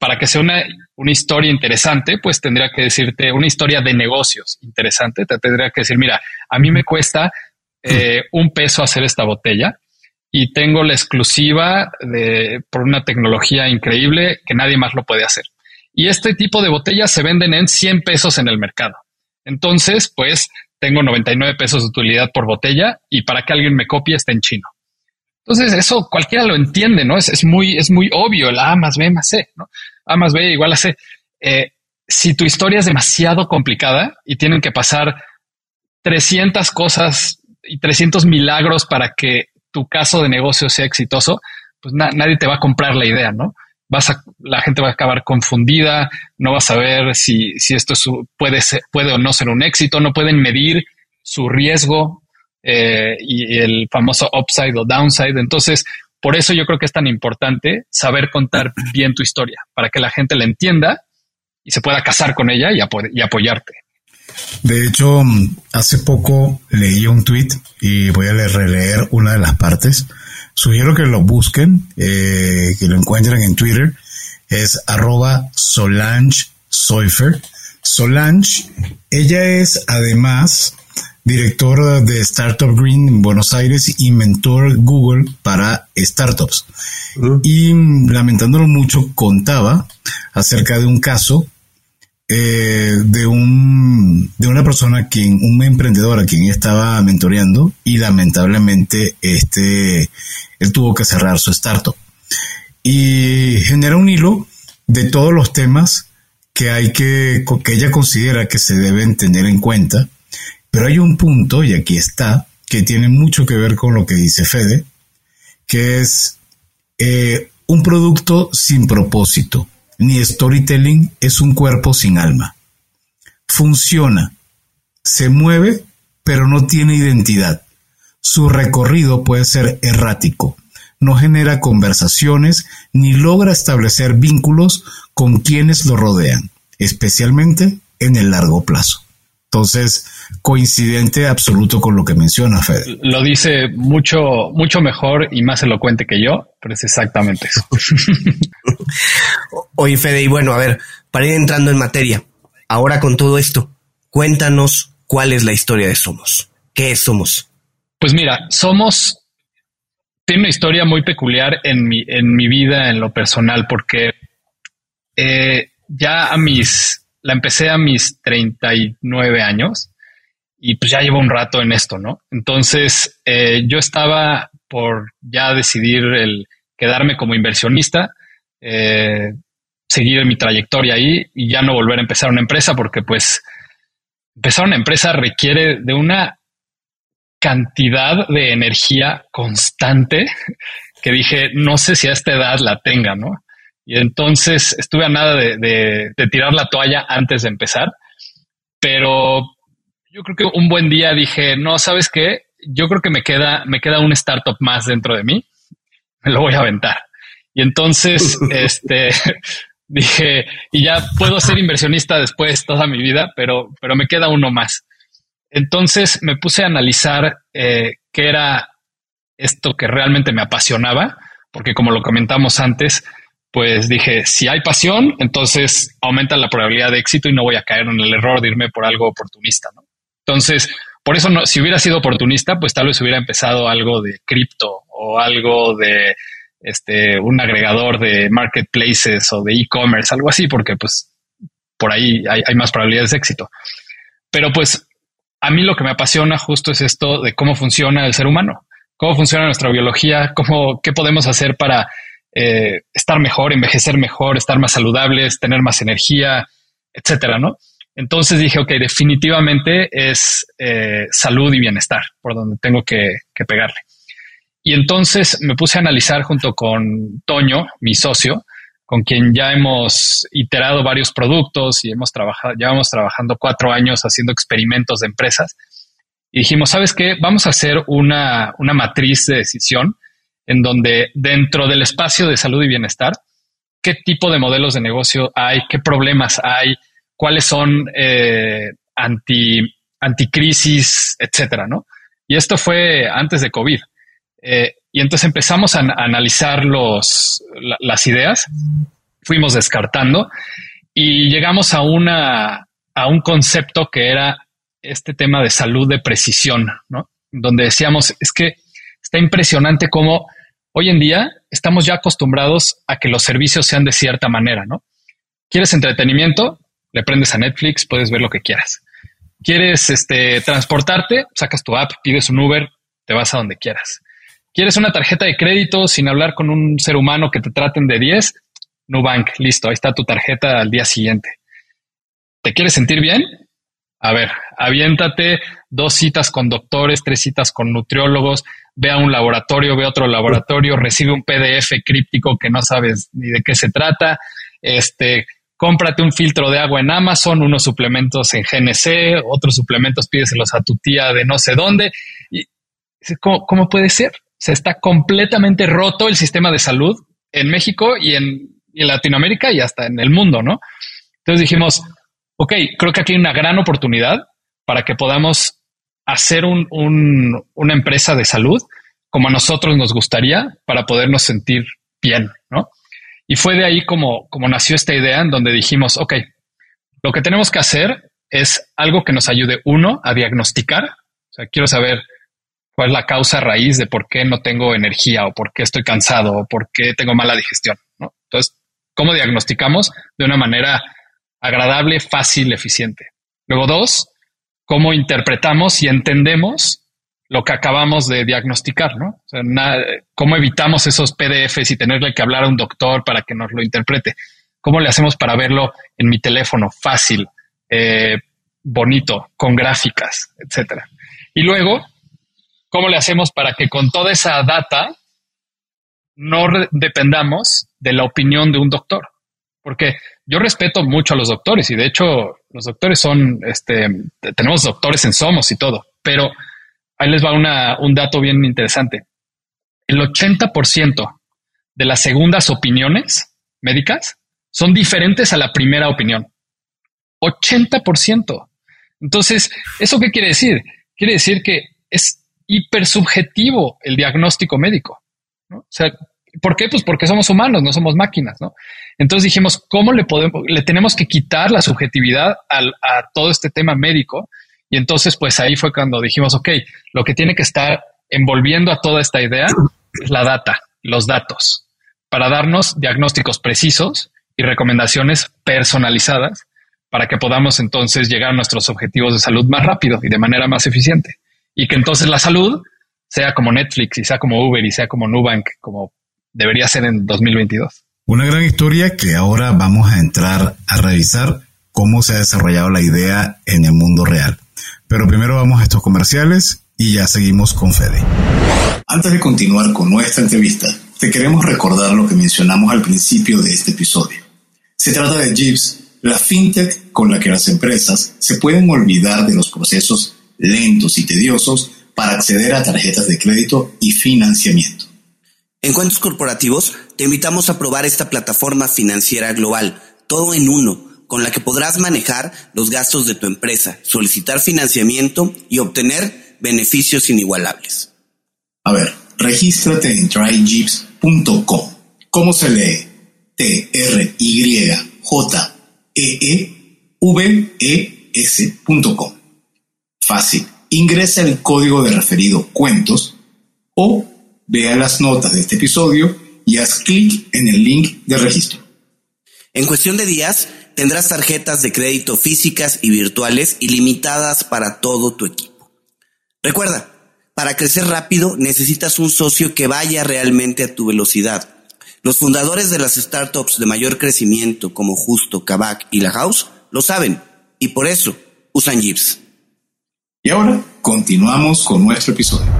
para que sea una, una, historia interesante, pues tendría que decirte una historia de negocios interesante. Te tendría que decir, mira, a mí me cuesta eh, un peso hacer esta botella y tengo la exclusiva de, por una tecnología increíble que nadie más lo puede hacer. Y este tipo de botellas se venden en 100 pesos en el mercado. Entonces, pues tengo 99 pesos de utilidad por botella y para que alguien me copie está en chino. Entonces, eso cualquiera lo entiende, ¿no? Es, es, muy, es muy obvio el A más B más C, ¿no? A más B igual a C. Eh, si tu historia es demasiado complicada y tienen que pasar 300 cosas y 300 milagros para que tu caso de negocio sea exitoso, pues nadie te va a comprar la idea, ¿no? Vas a, la gente va a acabar confundida, no va a saber si, si esto puede, puede o no ser un éxito, no pueden medir su riesgo eh, y el famoso upside o downside. Entonces, por eso yo creo que es tan importante saber contar bien tu historia, para que la gente la entienda y se pueda casar con ella y, apoyarte. De hecho, hace poco leí un tweet y voy a releer una de las partes. Sugiero que lo busquen, eh, que lo encuentren en Twitter. Es arroba Solange Soifer. Solange, ella es además director de Startup Green en Buenos Aires y mentor Google para startups. Y lamentándolo mucho, contaba acerca de un caso eh, de un de una persona quien un emprendedor a quien estaba mentoreando y lamentablemente este él tuvo que cerrar su startup y genera un hilo de todos los temas que hay que que ella considera que se deben tener en cuenta pero hay un punto y aquí está que tiene mucho que ver con lo que dice Fede que es eh, un producto sin propósito ni storytelling es un cuerpo sin alma. Funciona, se mueve, pero no tiene identidad. Su recorrido puede ser errático, no genera conversaciones ni logra establecer vínculos con quienes lo rodean, especialmente en el largo plazo. Entonces, coincidente absoluto con lo que menciona Fede. Lo dice mucho, mucho mejor y más elocuente que yo, pero es exactamente eso. Oye, Fede, y bueno, a ver, para ir entrando en materia, ahora con todo esto, cuéntanos cuál es la historia de Somos. ¿Qué es Somos? Pues mira, Somos tiene una historia muy peculiar en mi, en mi vida, en lo personal, porque eh, ya a mis la empecé a mis 39 años y pues ya llevo un rato en esto, ¿no? Entonces eh, yo estaba por ya decidir el quedarme como inversionista, eh, seguir mi trayectoria ahí y ya no volver a empezar una empresa porque pues empezar una empresa requiere de una cantidad de energía constante que dije, no sé si a esta edad la tenga, ¿no? Y entonces estuve a nada de, tirar la toalla antes de empezar, pero yo creo que un buen día dije, no, ¿sabes qué? Yo creo que me queda, me queda un startup más dentro de mí, me lo voy a aventar. Y entonces, este, dije, y ya puedo ser inversionista después toda mi vida, pero, pero me queda uno más. Entonces me puse a analizar eh, qué era esto que realmente me apasionaba, porque como lo comentamos antes, pues dije, si hay pasión, entonces aumenta la probabilidad de éxito y no voy a caer en el error de irme por algo oportunista, ¿no? Entonces, por eso no, si hubiera sido oportunista, pues tal vez hubiera empezado algo de cripto o algo de este, un agregador de marketplaces o de e-commerce, algo así, porque pues por ahí hay, hay más probabilidades de éxito. Pero pues a mí lo que me apasiona justo es esto de cómo funciona el ser humano, cómo funciona nuestra biología, cómo, qué podemos hacer para eh, estar mejor, envejecer mejor, estar más saludables, tener más energía, etcétera, ¿no? Entonces dije, ok, definitivamente es eh, salud y bienestar por donde tengo que, pegarle. Y entonces me puse a analizar junto con Toño, mi socio, con quien ya hemos iterado varios productos y hemos trabajado, llevamos trabajando cuatro años haciendo experimentos de empresas. Y dijimos, ¿sabes qué? Vamos a hacer una, una matriz de decisión en donde dentro del espacio de salud y bienestar, qué tipo de modelos de negocio hay, qué problemas hay, cuáles son eh, anti, anticrisis, etcétera, ¿no? Y esto fue antes de COVID. Eh, y entonces empezamos a, analizar los, las ideas, fuimos descartando y llegamos a, una, a un concepto que era este tema de salud de precisión, ¿no? Donde decíamos, es que está impresionante cómo Hoy en día estamos ya acostumbrados a que los servicios sean de cierta manera, ¿no? ¿Quieres entretenimiento? Le prendes a Netflix, puedes ver lo que quieras. ¿Quieres este, transportarte? Sacas tu app, pides un Uber, te vas a donde quieras. ¿Quieres una tarjeta de crédito sin hablar con un ser humano que te traten de 10? Nubank, listo, ahí está tu tarjeta al día siguiente. ¿te quieres sentir bien? A ver, aviéntate dos citas con doctores, tres citas con nutriólogos, ve a un laboratorio, ve a otro laboratorio, recibe un PDF críptico que no sabes ni de qué se trata, este, cómprate un filtro de agua en Amazon, unos suplementos en GNC, otros suplementos pídeselos a tu tía de no sé dónde. Y, ¿cómo, ¿Cómo puede ser? Se está completamente roto el sistema de salud en México y en, y en Latinoamérica y hasta en el mundo, ¿no? Entonces dijimos, ok, creo que aquí hay una gran oportunidad para que podamos hacer un, una empresa de salud como a nosotros nos gustaría para podernos sentir bien, ¿no? Y fue de ahí como, nació esta idea en donde dijimos, ok, lo que tenemos que hacer es algo que nos ayude, uno, a diagnosticar. O sea, quiero saber cuál es la causa raíz de por qué no tengo energía o por qué estoy cansado o por qué tengo mala digestión. Entonces, ¿cómo diagnosticamos de una manera agradable, fácil, eficiente. Luego dos, cómo interpretamos y entendemos lo que acabamos de diagnosticar, ¿no? Cómo evitamos esos PDFs y tenerle que hablar a un doctor para que nos lo interprete. ¿Cómo le hacemos para verlo en mi teléfono fácil, eh, bonito, con gráficas, etcétera? Y luego, ¿cómo le hacemos para que con toda esa data no dependamos de la opinión de un doctor? Porque yo respeto mucho a los doctores y de hecho los doctores son, este, tenemos doctores en Somos y todo, pero ahí les va una, un dato bien interesante. El 80% de las segundas opiniones médicas son diferentes a la primera opinión. 80%. Entonces, ¿eso qué quiere decir? Quiere decir que es hipersubjetivo el diagnóstico médico. ¿no? O sea, ¿Por qué? Pues porque somos humanos, no somos máquinas, ¿no? Entonces dijimos, ¿cómo le podemos, le tenemos que quitar la subjetividad a todo este tema médico? Y entonces, pues ahí fue cuando dijimos, ok, lo que tiene que estar envolviendo a toda esta idea es la data, los datos, para darnos diagnósticos precisos y recomendaciones personalizadas para que podamos entonces llegar a nuestros objetivos de salud más rápido y de manera más eficiente. Y que entonces la salud sea como Netflix y sea como Uber y sea como Nubank, como debería ser en 2022. Una gran historia que ahora vamos a entrar a revisar cómo se ha desarrollado la idea en el mundo real. Pero primero vamos a estos comerciales y ya seguimos con Fede. Antes de continuar con nuestra entrevista, te queremos recordar lo que mencionamos al principio de este episodio. Se trata de Jeeves, la fintech con la que las empresas se pueden olvidar de los procesos lentos y tediosos para acceder a tarjetas de crédito y financiamiento. En Cuentos Corporativos te invitamos a probar esta plataforma financiera global, todo en uno, con la que podrás manejar los gastos de tu empresa, solicitar financiamiento y obtener beneficios inigualables. A ver, regístrate en tryjeeps.com. ¿Cómo se lee? T-R-Y-J-E-E-V-E-S.com. Fácil. Ingresa el código de referido cuentos o Vea las notas de este episodio y haz clic en el link de registro. En cuestión de días, tendrás tarjetas de crédito físicas y virtuales ilimitadas para todo tu equipo. Recuerda, para crecer rápido necesitas un socio que vaya realmente a tu velocidad. Los fundadores de las startups de mayor crecimiento como Justo, Kavak y La House lo saben y por eso usan Jeeps. Y ahora continuamos con nuestro episodio.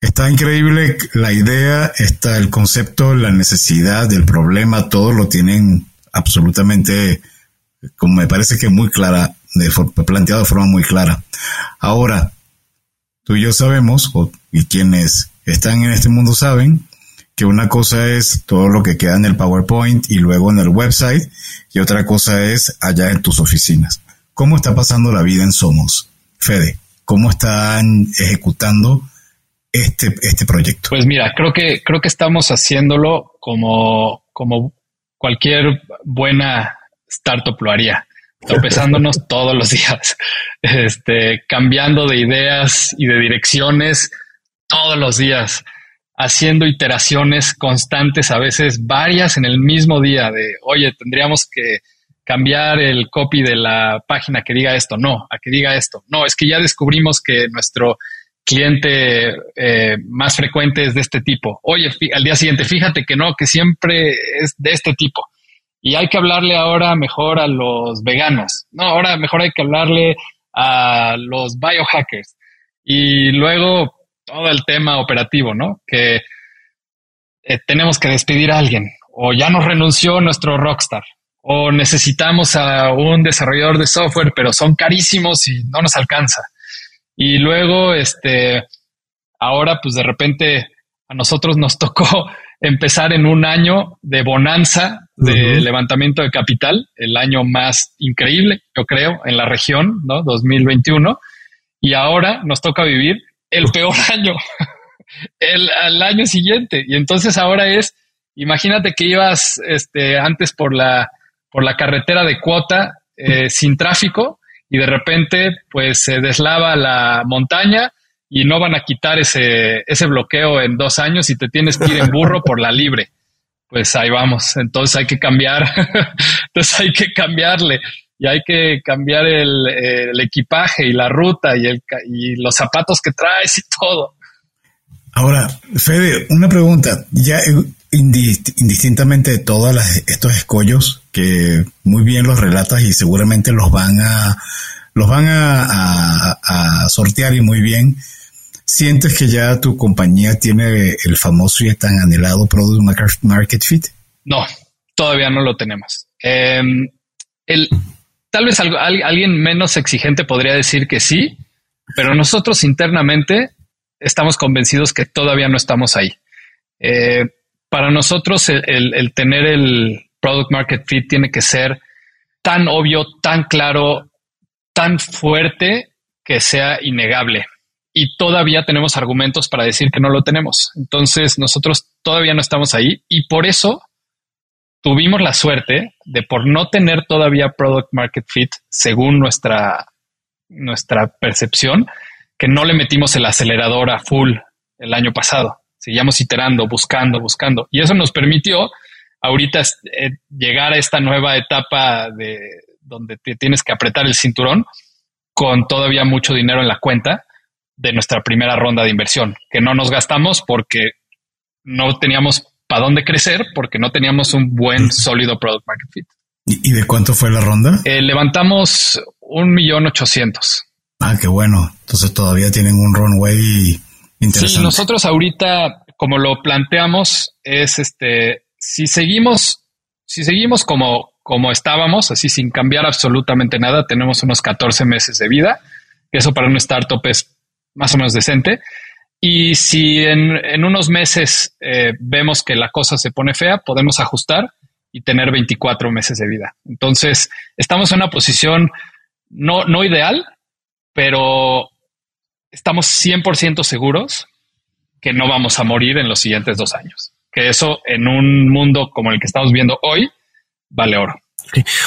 Está increíble la idea, está el concepto, la necesidad, del problema, todo lo tienen absolutamente, como me parece que muy clara, de, planteado de forma muy clara. Ahora, tú y yo sabemos, y quienes están en este mundo saben, que una cosa es todo lo que queda en el PowerPoint y luego en el website, y otra cosa es allá en tus oficinas. ¿Cómo está pasando la vida en Somos? Fede, ¿cómo están ejecutando este, este proyecto? Pues mira, creo que, creo que estamos haciéndolo como, como cualquier buena startup lo haría, tropezándonos todos los días, este, cambiando de ideas y de direcciones todos los días, haciendo iteraciones constantes, a veces varias en el mismo día de, oye, tendríamos que cambiar el copy de la página que diga esto, no, a que diga esto. No, es que ya descubrimos que nuestro cliente eh, más frecuente es de este tipo. Oye, al día siguiente, fíjate que no, que siempre es de este tipo. y hay que hablarle ahora mejor a los veganos. No, ahora mejor hay que hablarle a los biohackers. Y luego todo el tema operativo, ¿no? Que eh, tenemos que despedir a alguien o ya nos renunció nuestro rockstar o necesitamos a un desarrollador de software, pero son carísimos y no nos alcanza. Y luego, este, ahora pues de repente a nosotros nos tocó empezar en un año de bonanza de levantamiento de capital, el año más increíble, yo creo, en la región, ¿no? 2021. Y ahora nos toca vivir el peor año, el, año siguiente. Y entonces ahora es, imagínate que ibas este, antes por la, por la carretera de cuota eh, sin tráfico y de repente pues se deslava la montaña y no van a quitar ese, ese bloqueo en dos años y te tienes que ir en burro por la libre. Pues ahí vamos. Entonces hay que cambiar. Entonces hay que cambiarle y hay que cambiar el, equipaje y la ruta y, el, y los zapatos que traes y todo. Ahora, Fede, una pregunta. Ya indistintamente de todos estos escollos que muy bien los relatas y seguramente los van a los van a, sortear y muy bien. ¿Sientes que ya tu compañía tiene el famoso y tan anhelado Product Market Fit? No, todavía no lo tenemos. Em, el, tal vez alguien menos exigente podría decir que sí, pero nosotros internamente estamos convencidos que todavía no estamos ahí. Eh, para nosotros el, tener el Product Market Fit tiene que ser tan obvio, tan claro, tan fuerte que sea innegable y todavía tenemos argumentos para decir que no lo tenemos. Entonces nosotros todavía no estamos ahí y por eso tuvimos la suerte de por no tener todavía product market fit según nuestra, nuestra percepción, que no le metimos el acelerador a full el año pasado. Seguíamos iterando, buscando, buscando. Y eso nos permitió ahorita eh, llegar a esta nueva etapa de donde te tienes que apretar el cinturón con todavía mucho dinero en la cuenta de nuestra primera ronda de inversión, que no nos gastamos porque no teníamos para dónde crecer, porque no teníamos un buen, sólido product market fit. ¿Y de cuánto fue la ronda? Eh, levantamos un millón ochocientos. Ah, qué bueno. Entonces todavía tienen un runway Sí, nosotros ahorita, como lo planteamos, es este, si seguimos, si seguimos como, como estábamos, así sin cambiar absolutamente nada, tenemos unos 14 meses de vida, eso para un startup es más o menos decente. Y si en, unos meses eh, vemos que la cosa se pone fea, podemos ajustar y tener 24 meses de vida. Entonces, estamos en una posición no, no ideal, pero estamos 100% seguros que no vamos a morir en los siguientes dos años. Que eso en un mundo como el que estamos viendo hoy vale oro.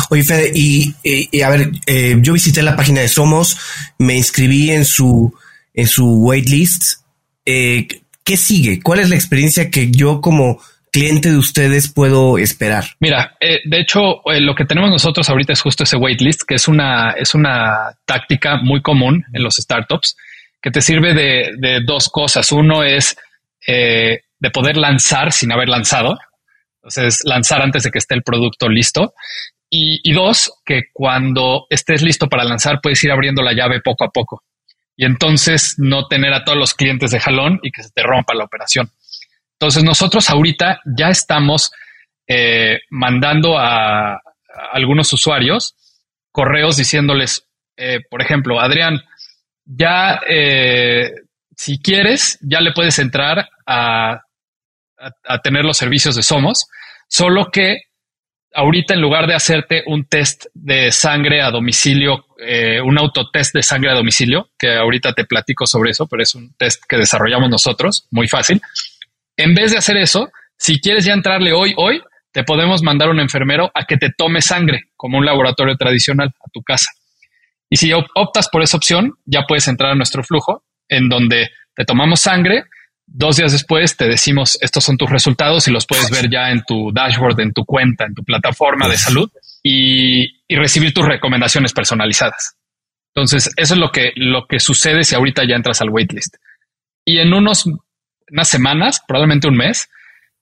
Oye, Fede, y, a ver, eh, yo visité la página de Somos, me inscribí en su en su waitlist. Eh, ¿Qué sigue? ¿Cuál es la experiencia que yo como cliente de ustedes puedo esperar? Mira, eh, de hecho, eh, lo que tenemos nosotros ahorita es justo ese waitlist, que es una, es una táctica muy común en los startups que te sirve de, dos cosas. Uno es de poder lanzar sin haber lanzado. Entonces, lanzar antes de que esté el producto listo. Y, y dos, que cuando estés listo para lanzar, puedes ir abriendo la llave poco a poco y entonces no tener a todos los clientes de jalón y que se te rompa la operación. Entonces nosotros ahorita ya estamos eh, mandando a, algunos usuarios correos diciéndoles, eh, por ejemplo, Adrián, ya eh, si quieres, ya le puedes entrar a, a, tener los servicios de Somos, solo que ahorita en lugar de hacerte un test de sangre a domicilio, eh, un autotest de sangre a domicilio, que ahorita te platico sobre eso, pero es un test que desarrollamos nosotros, muy fácil. En vez de hacer eso, si quieres ya entrarle hoy, hoy, te podemos mandar un enfermero a que te tome sangre como un laboratorio tradicional a tu casa. Y si optas por esa opción, ya puedes entrar a nuestro flujo en donde te tomamos sangre, Dos días después te decimos, estos son tus resultados y los puedes ver ya en tu dashboard, en tu cuenta, en tu plataforma de salud y, recibir tus recomendaciones personalizadas. Entonces, eso es lo que, lo que sucede si ahorita ya entras al waitlist. Y en unos, unas semanas, probablemente un mes,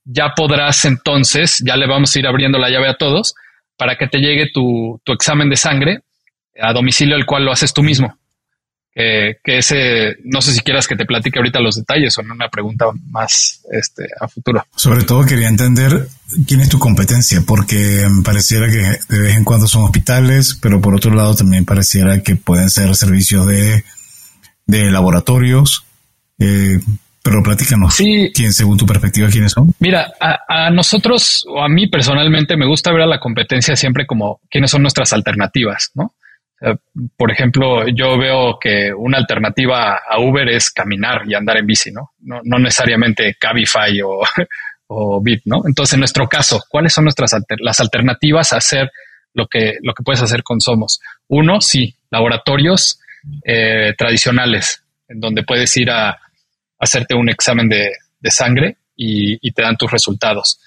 ya podrás entonces, ya le vamos a ir abriendo la llave a todos, para que te llegue tu, tu examen de sangre a domicilio, el cual lo haces tú mismo que ese, no sé si quieras que te platique ahorita los detalles o en una pregunta más este, a futuro. Sobre todo quería entender quién es tu competencia, porque pareciera que de vez en cuando son hospitales, pero por otro lado también pareciera que pueden ser servicios de, de laboratorios. Eh, pero platícanos, sí. ¿quién, según tu perspectiva, quiénes son? Mira, a, a, nosotros o a mí personalmente me gusta ver a la competencia siempre como quiénes son nuestras alternativas, ¿no? Por ejemplo, yo veo que una alternativa a Uber es caminar y andar en bici, ¿no? No, necesariamente Cabify o, o Bit, ¿no? Entonces, en nuestro caso, ¿cuáles son nuestras las alternativas a hacer lo que, lo que puedes hacer con Somos? Uno, sí, laboratorios eh, tradicionales, en donde puedes ir a, hacerte un examen de, sangre y, te dan tus resultados.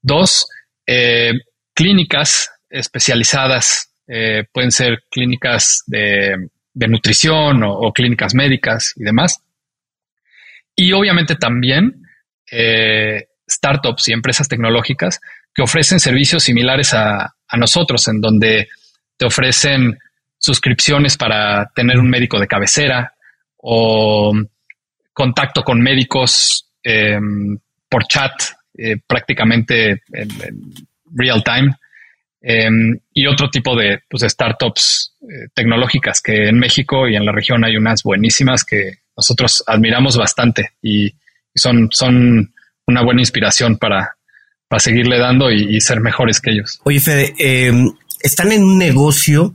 Dos, eh, clínicas especializadas eh, pueden ser clínicas de, nutrición o, clínicas médicas y demás. Y obviamente también eh, startups y empresas tecnológicas que ofrecen servicios similares a, nosotros, en donde te ofrecen suscripciones para tener un médico de cabecera o contacto con médicos em, por chat eh, prácticamente en, real time Em, y otro tipo de pues, startups eh, tecnológicas que en México y en la región hay unas buenísimas que nosotros admiramos bastante y, son, son una buena inspiración para, para seguirle dando y, ser mejores que ellos. Oye, Fede, em, están en un negocio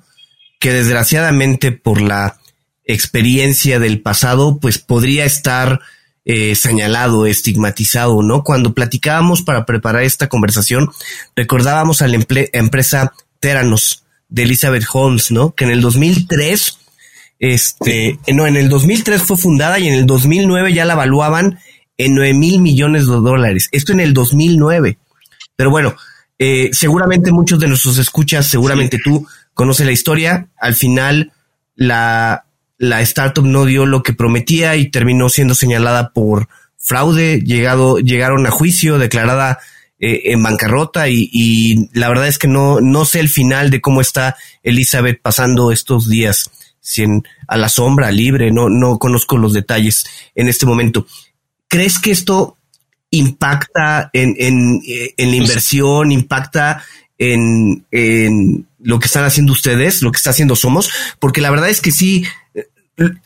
que desgraciadamente por la experiencia del pasado, pues podría estar eh, señalado, estigmatizado, ¿no? Cuando platicábamos para preparar esta conversación, recordábamos a la empresa Teranos de Elizabeth Holmes, ¿no? Que en el 2003, este, no, en el 2003 fue fundada y en el 2009 ya la evaluaban en 9 mil millones de dólares. Esto en el 2009. Pero bueno, eh, seguramente muchos de nuestros escuchas, seguramente tú conoces la historia. Al final, la, la startup no dio lo que prometía y terminó siendo señalada por fraude, llegado, llegaron a juicio, declarada eh, en bancarrota y, la verdad es que no, no sé el final de cómo está Elizabeth pasando estos días, si a la sombra, libre, no, no conozco los detalles en este momento. ¿Crees que esto impacta en, en, eh, en la inversión, impacta en, en lo que están haciendo ustedes, lo que está haciendo Somos? Porque la verdad es que sí,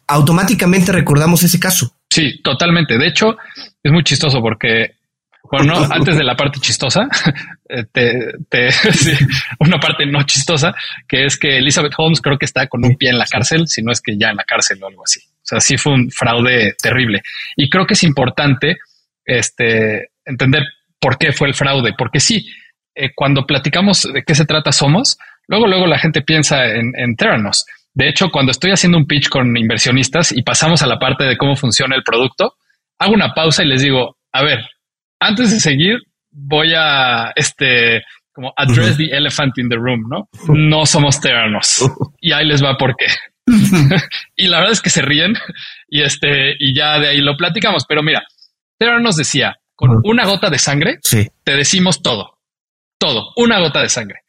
automáticamente recordamos ese caso. Sí, totalmente. De hecho, es muy chistoso porque, bueno, antes de la parte chistosa, eh, te, una parte no chistosa, que es que Elizabeth Holmes creo que está con un pie en la cárcel, si no es que ya en la cárcel o algo así. O sea, sí fue un fraude terrible. Y creo que es importante este, entender por qué fue el fraude, porque sí, eh, cuando platicamos de qué se trata Somos, luego, luego la gente piensa en, en Theranos de hecho, cuando estoy haciendo un pitch con inversionistas y pasamos a la parte de cómo funciona el producto, hago una pausa y les digo, a ver, antes de seguir, voy a este como address the elephant in the room, ¿no? No somos teranos. Y ahí les va por qué. y la verdad es que se ríen y este, y ya de ahí lo platicamos. Pero mira, Teranos decía, con una gota de sangre, te decimos todo, todo, una gota de sangre.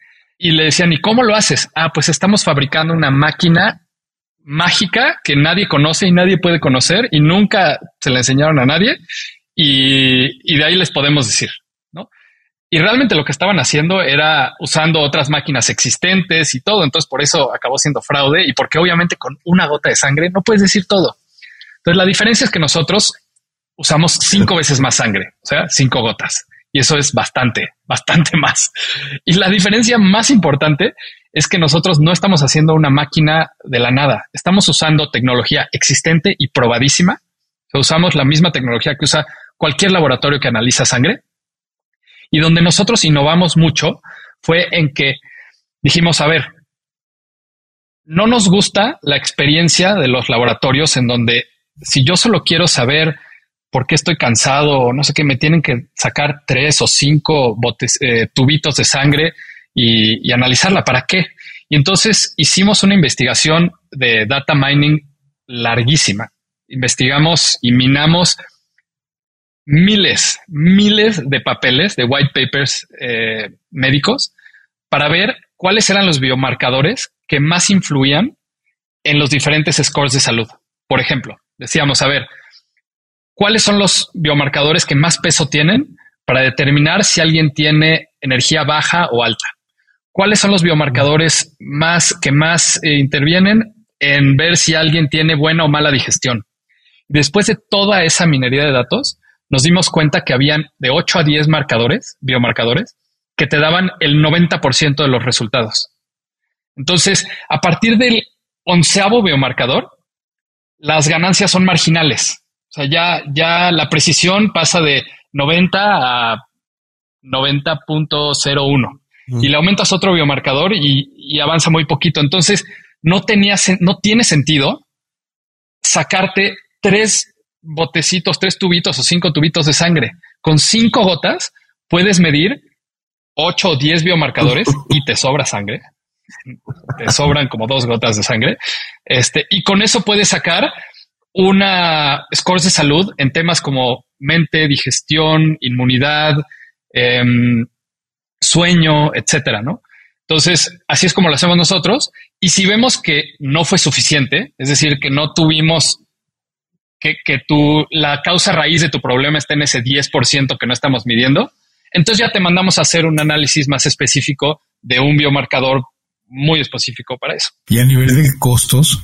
Y le decían, ¿y cómo lo haces? Ah, pues estamos fabricando una máquina mágica que nadie conoce y nadie puede conocer y nunca se la enseñaron a nadie. Y, de ahí les podemos decir, ¿no? Y realmente lo que estaban haciendo era usando otras máquinas existentes y todo. Entonces por eso acabó siendo fraude y porque obviamente con una gota de sangre no puedes decir todo. Entonces la diferencia es que nosotros usamos cinco veces más sangre, o sea, cinco gotas. Y eso es bastante, bastante más. Y la diferencia más importante es que nosotros no estamos haciendo una máquina de la nada. Estamos usando tecnología existente y probadísima. usamos la misma tecnología que usa cualquier laboratorio que analiza sangre. Y donde nosotros innovamos mucho fue en que dijimos, a ver, no nos gusta la experiencia de los laboratorios en donde si yo solo quiero saber por qué estoy cansado no sé qué, me tienen que sacar tres o cinco eh, tubitos de sangre y, analizarla. ¿Para qué? Y entonces hicimos una investigación de data mining larguísima. Investigamos y minamos miles, miles de papeles, de white papers eh, médicos, para ver cuáles eran los biomarcadores que más influían en los diferentes scores de salud. Por ejemplo, decíamos, a ver, ¿cuáles son los biomarcadores que más peso tienen para determinar si alguien tiene energía baja o alta? ¿Cuáles son los biomarcadores más que más eh, intervienen en ver si alguien tiene buena o mala digestión? Después de toda esa minería de datos, nos dimos cuenta que habían de 8 a 10 marcadores, biomarcadores, que te daban el 90% de los resultados. Entonces, a partir del onceavo biomarcador, las ganancias son marginales. O sea, ya, ya la precisión pasa de 90 a 90.01 y le aumentas otro biomarcador y, avanza muy poquito. Entonces, no, tenía, no tiene sentido sacarte tres botecitos, tres tubitos o cinco tubitos de sangre. Con cinco gotas puedes medir ocho o diez biomarcadores y te sobra sangre. Te sobran como dos gotas de sangre. Este, y con eso puedes sacar una scores de salud en temas como mente, digestión, inmunidad, em, sueño, etcétera, ¿no? Entonces, así es como lo hacemos nosotros. Y si vemos que no fue suficiente, es decir, que no tuvimos que, que tu, la causa raíz de tu problema está en ese 10% que no estamos midiendo, entonces ya te mandamos a hacer un análisis más específico de un biomarcador muy específico para eso. Y a nivel de costos,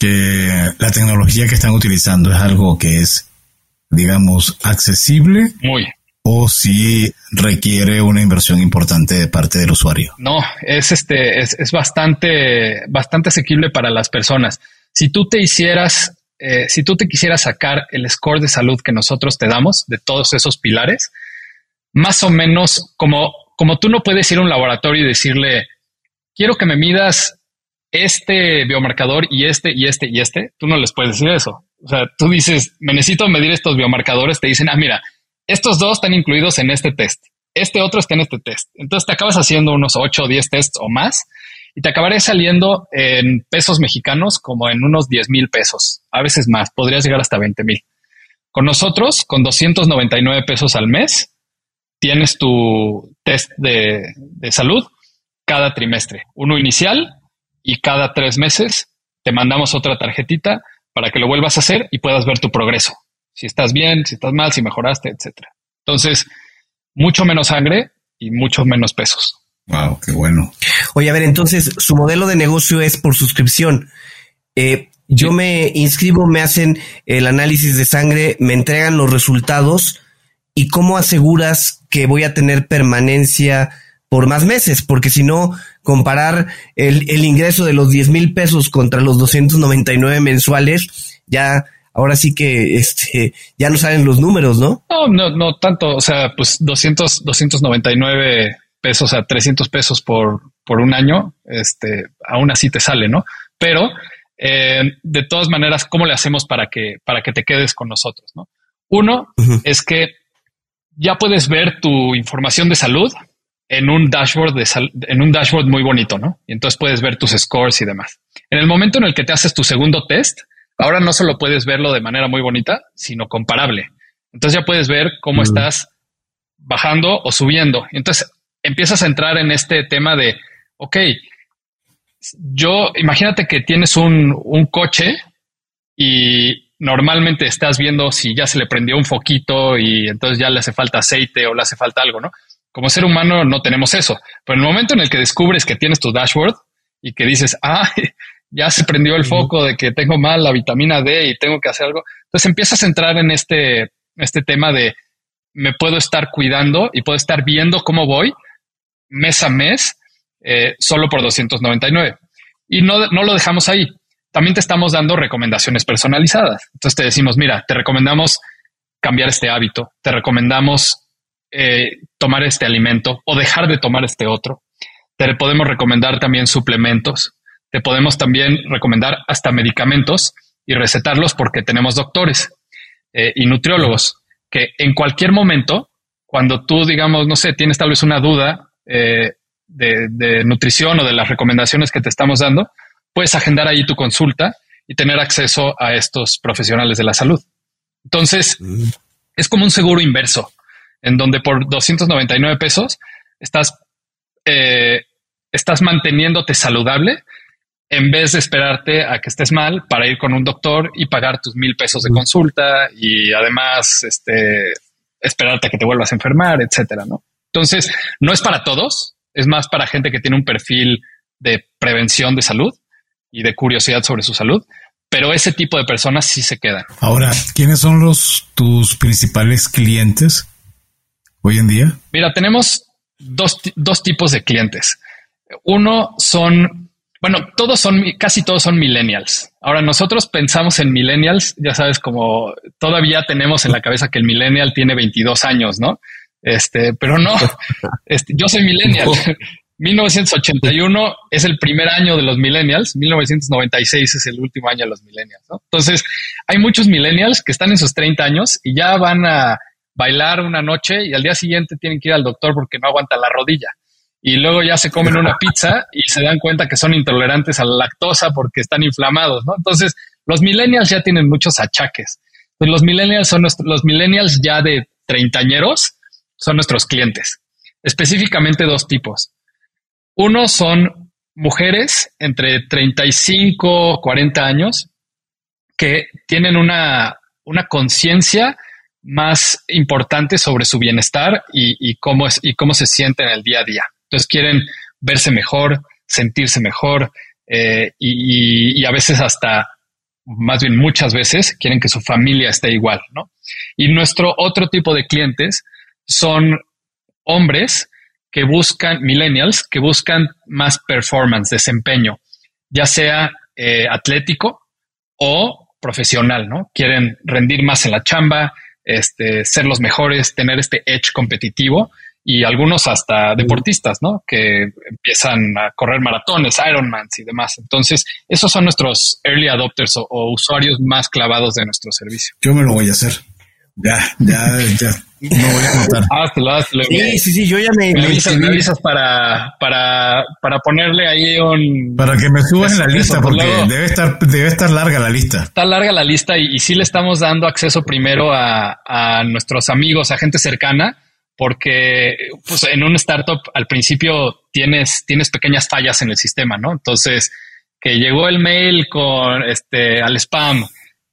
que la tecnología que están utilizando es algo que es, digamos, accesible. Muy o si requiere una inversión importante de parte del usuario. No, es este, es, es bastante, bastante asequible para las personas. Si tú te hicieras, eh, si tú te quisieras sacar el score de salud que nosotros te damos de todos esos pilares, más o menos como, como tú no puedes ir a un laboratorio y decirle, quiero que me midas este biomarcador y este y este y este, tú no les puedes decir eso. O sea, tú dices, me necesito medir estos biomarcadores, te dicen, ah, mira, estos dos están incluidos en este test. Este otro está en este test. Entonces te acabas haciendo unos 8 o 10 tests o más y te acabaré saliendo en pesos mexicanos como en unos 10 mil pesos, a veces más, podrías llegar hasta 20 mil. Con nosotros, con 299 pesos al mes, tienes tu test de, de salud cada trimestre, uno inicial y cada tres meses te mandamos otra tarjetita para que lo vuelvas a hacer y puedas ver tu progreso si estás bien, si estás mal, si mejoraste, etcétera. Entonces, mucho menos sangre y mucho menos pesos. Wow, qué bueno. Oye, a ver, entonces su modelo de negocio es por suscripción. Eh, yo me inscribo, me hacen el análisis de sangre, me entregan los resultados y cómo aseguras que voy a tener permanencia por más meses, porque si no, comparar el, el ingreso de los 10 mil pesos contra los 299 mensuales, ya ahora sí que este ya no salen los números, ¿no? No, no, no tanto. O sea, pues 200, 299 pesos a 300 pesos por, por un año, este, aún así te sale, ¿no? Pero eh, de todas maneras, ¿cómo le hacemos para que, para que te quedes con nosotros? ¿no? Uno es que ya puedes ver tu información de salud en un dashboard de en un dashboard muy bonito, ¿no? Y entonces puedes ver tus scores y demás. En el momento en el que te haces tu segundo test, Ahora no solo puedes verlo de manera muy bonita, sino comparable. Entonces ya puedes ver cómo estás bajando o subiendo. Entonces empiezas a entrar en este tema de, ok, yo imagínate que tienes un, un coche y normalmente estás viendo si ya se le prendió un foquito y entonces ya le hace falta aceite o le hace falta algo, ¿no? Como ser humano no tenemos eso, pero en el momento en el que descubres que tienes tu dashboard y que dices, ah, ya se prendió el foco de que tengo mal la vitamina D y tengo que hacer algo. Entonces empiezas a entrar en este, este tema de me puedo estar cuidando y puedo estar viendo cómo voy mes a mes eh, solo por 299. Y no, no lo dejamos ahí. También te estamos dando recomendaciones personalizadas. Entonces te decimos, mira, te recomendamos cambiar este hábito, te recomendamos eh, tomar este alimento o dejar de tomar este otro. Te podemos recomendar también suplementos te podemos también recomendar hasta medicamentos y recetarlos porque tenemos doctores eh, y nutriólogos que en cualquier momento, cuando tú, digamos, no sé, tienes tal vez una duda eh, de, nutrición o de las recomendaciones que te estamos dando, puedes agendar ahí tu consulta y tener acceso a estos profesionales de la salud. Entonces, es como un seguro inverso, en donde por 299 pesos estás eh, estás manteniéndote saludable en vez de esperarte a que estés mal para ir con un doctor y pagar tus mil pesos de consulta y además este, esperarte a que te vuelvas a enfermar, etcétera, ¿no? Entonces, no es para todos, es más para gente que tiene un perfil de prevención de salud y de curiosidad sobre su salud, pero ese tipo de personas sí se quedan. Ahora, ¿quiénes son los tus principales clientes hoy en día? Mira, tenemos dos, dos tipos de clientes. Uno son bueno, todos son, casi todos son millennials. Ahora nosotros pensamos en millennials, ya sabes, como todavía tenemos en la cabeza que el millennial tiene 22 años, ¿no? Este, pero no, este, yo soy millennial. 1981 es el primer año de los millennials, 1996 es el último año de los millennials, ¿no? Entonces, hay muchos millennials que están en sus 30 años y ya van a bailar una noche y al día siguiente tienen que ir al doctor porque no aguanta la rodilla y luego ya se comen una pizza y se dan cuenta que son intolerantes a la lactosa porque están inflamados, ¿no? Entonces, los millennials ya tienen muchos achaques. Pues los millennials son los millennials ya de treintañeros son nuestros clientes. Específicamente dos tipos. Uno son mujeres entre 35 40 años que tienen una, una conciencia más importante sobre su bienestar y, cómo es, y cómo se sienten en el día a día. Entonces quieren verse mejor, sentirse mejor eh, y, a veces hasta, más bien muchas veces, quieren que su familia esté igual, ¿no? Y nuestro otro tipo de clientes son hombres que buscan, millennials, que buscan más performance, desempeño, ya sea eh, atlético o profesional, ¿no? Quieren rendir más en la chamba, este, ser los mejores, tener este edge competitivo y algunos hasta deportistas, ¿no? Que empiezan a correr maratones, Ironmans y demás. Entonces, esos son nuestros early adopters o, usuarios más clavados de nuestro servicio. Yo me lo voy a hacer. Ya, ya, ya. No voy a contar. Hazlo, hazlo. Sí, sí, sí, yo ya me... Me avisas, para, para, para ponerle ahí un... Para que me subas en la lista, porque debe estar, debe estar larga la lista. Está larga la lista y, y sí le estamos dando acceso primero a, a nuestros amigos, a gente cercana, porque pues, en un startup al principio tienes, tienes pequeñas fallas en el sistema, ¿no? Entonces, que llegó el mail con este al spam,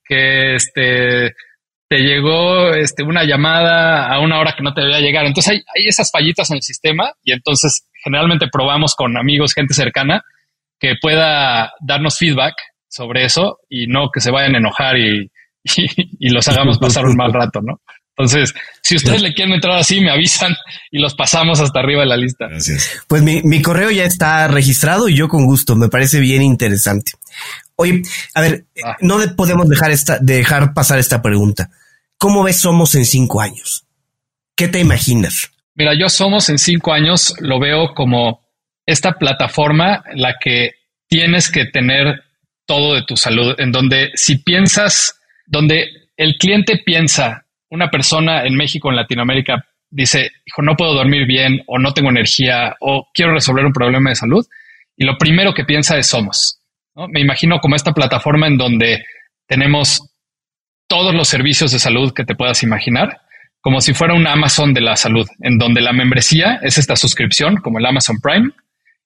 que este te llegó este, una llamada a una hora que no te debía llegar. Entonces hay, hay esas fallitas en el sistema y entonces generalmente probamos con amigos, gente cercana, que pueda darnos feedback sobre eso y no que se vayan a enojar y, y los hagamos pasar un mal rato, ¿no? Entonces, si ustedes le quieren entrar así, me avisan y los pasamos hasta arriba de la lista. Gracias. Pues mi, correo ya está registrado y yo con gusto, me parece bien interesante. Oye, a ver, ah. no podemos dejar esta, dejar pasar esta pregunta. ¿Cómo ves Somos en cinco años? ¿Qué te imaginas? Mira, yo Somos en cinco años lo veo como esta plataforma en la que tienes que tener todo de tu salud, en donde si piensas, donde el cliente piensa una persona en México, en Latinoamérica, dice, hijo, no puedo dormir bien o no tengo energía o quiero resolver un problema de salud, y lo primero que piensa es Somos. Me imagino como esta plataforma en donde tenemos todos los servicios de salud que te puedas imaginar, como si fuera un Amazon de la salud, en donde la membresía es esta suscripción, como el Amazon Prime,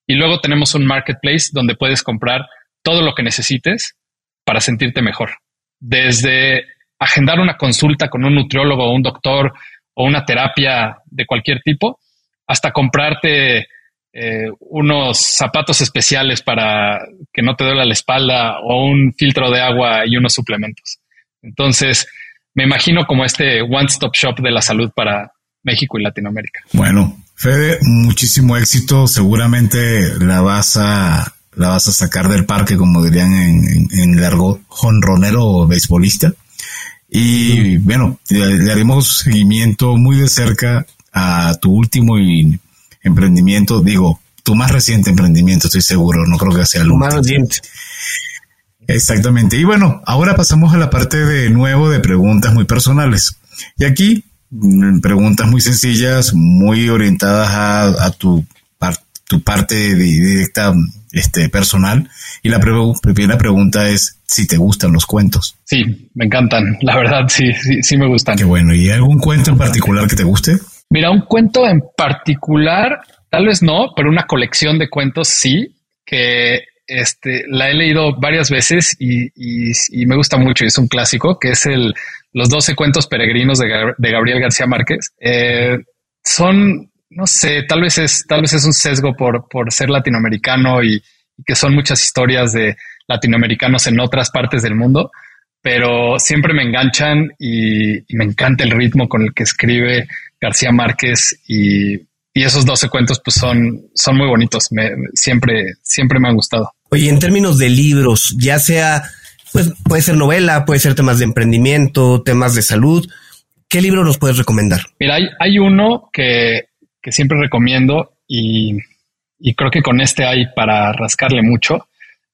y luego tenemos un marketplace donde puedes comprar todo lo que necesites para sentirte mejor. Desde agendar una consulta con un nutriólogo un doctor o una terapia de cualquier tipo, hasta comprarte eh, unos zapatos especiales para que no te duela la espalda o un filtro de agua y unos suplementos. Entonces, me imagino como este one-stop shop de la salud para México y Latinoamérica. Bueno, Fede, muchísimo éxito. Seguramente la vas a la vas a sacar del parque, como dirían en, en, largo, jonronero o beisbolista. Y bueno, le, haremos seguimiento muy de cerca a tu último emprendimiento, digo, tu más reciente emprendimiento, estoy seguro, no creo que sea el más reciente. Exactamente. Y bueno, ahora pasamos a la parte de nuevo de preguntas muy personales. Y aquí, mm, preguntas muy sencillas, muy orientadas a, a tu, tu parte directa este, personal. Y la primera pregunta es si te gustan los cuentos. Sí, me encantan. La verdad, sí, sí, sí me gustan. Qué bueno. ¿Y algún cuento en particular que te guste? Mira, un cuento en particular tal vez no, pero una colección de cuentos sí, que este, la he leído varias veces y, me gusta mucho. Es un clásico que es el Los 12 cuentos peregrinos de, Gabriel García Márquez. Eh, son, no sé, tal vez es, tal vez es un sesgo por, por ser latinoamericano y, que son muchas historias de latinoamericanos en otras partes del mundo, pero siempre me enganchan y, me encanta el ritmo con el que escribe García Márquez y, esos 12 cuentos pues son, son muy bonitos. Me, siempre, siempre me han gustado. Oye, en términos de libros, ya sea, pues puede ser novela, puede ser temas de emprendimiento, temas de salud. ¿Qué libro nos puedes recomendar? Mira, hay, hay uno que, que, siempre recomiendo y, y, creo que con este hay para rascarle mucho,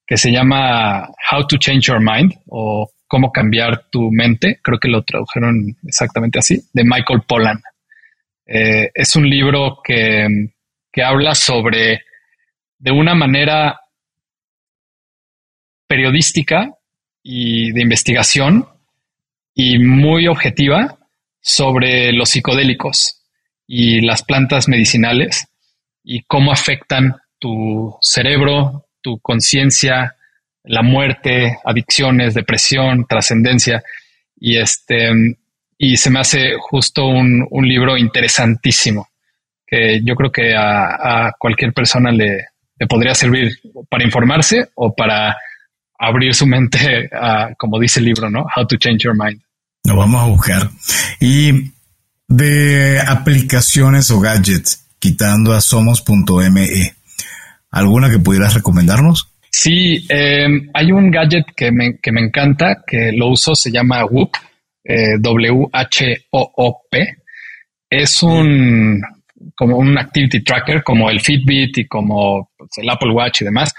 que se llama How to Change Your Mind o Cómo cambiar tu mente. Creo que lo tradujeron exactamente así, de Michael Pollan. Eh, es un libro que, que habla sobre, de una manera periodística y de investigación y muy objetiva sobre los psicodélicos y las plantas medicinales y cómo afectan tu cerebro, tu conciencia, la muerte, adicciones, depresión, trascendencia. Y este, y se me hace justo un, libro interesantísimo que yo creo que a, cualquier persona le, le, podría servir para informarse o para abrir su mente a, como dice el libro, ¿no? How to change your mind. Lo vamos a buscar. Y de aplicaciones o gadgets, quitando a somos.me, ¿alguna que pudieras recomendarnos? Sí, em, hay un gadget que me, que me, encanta, que lo uso, se llama Whoop, eh, W-H-O-O-P. Es un como un activity tracker, como el Fitbit y como pues, el Apple Watch y demás,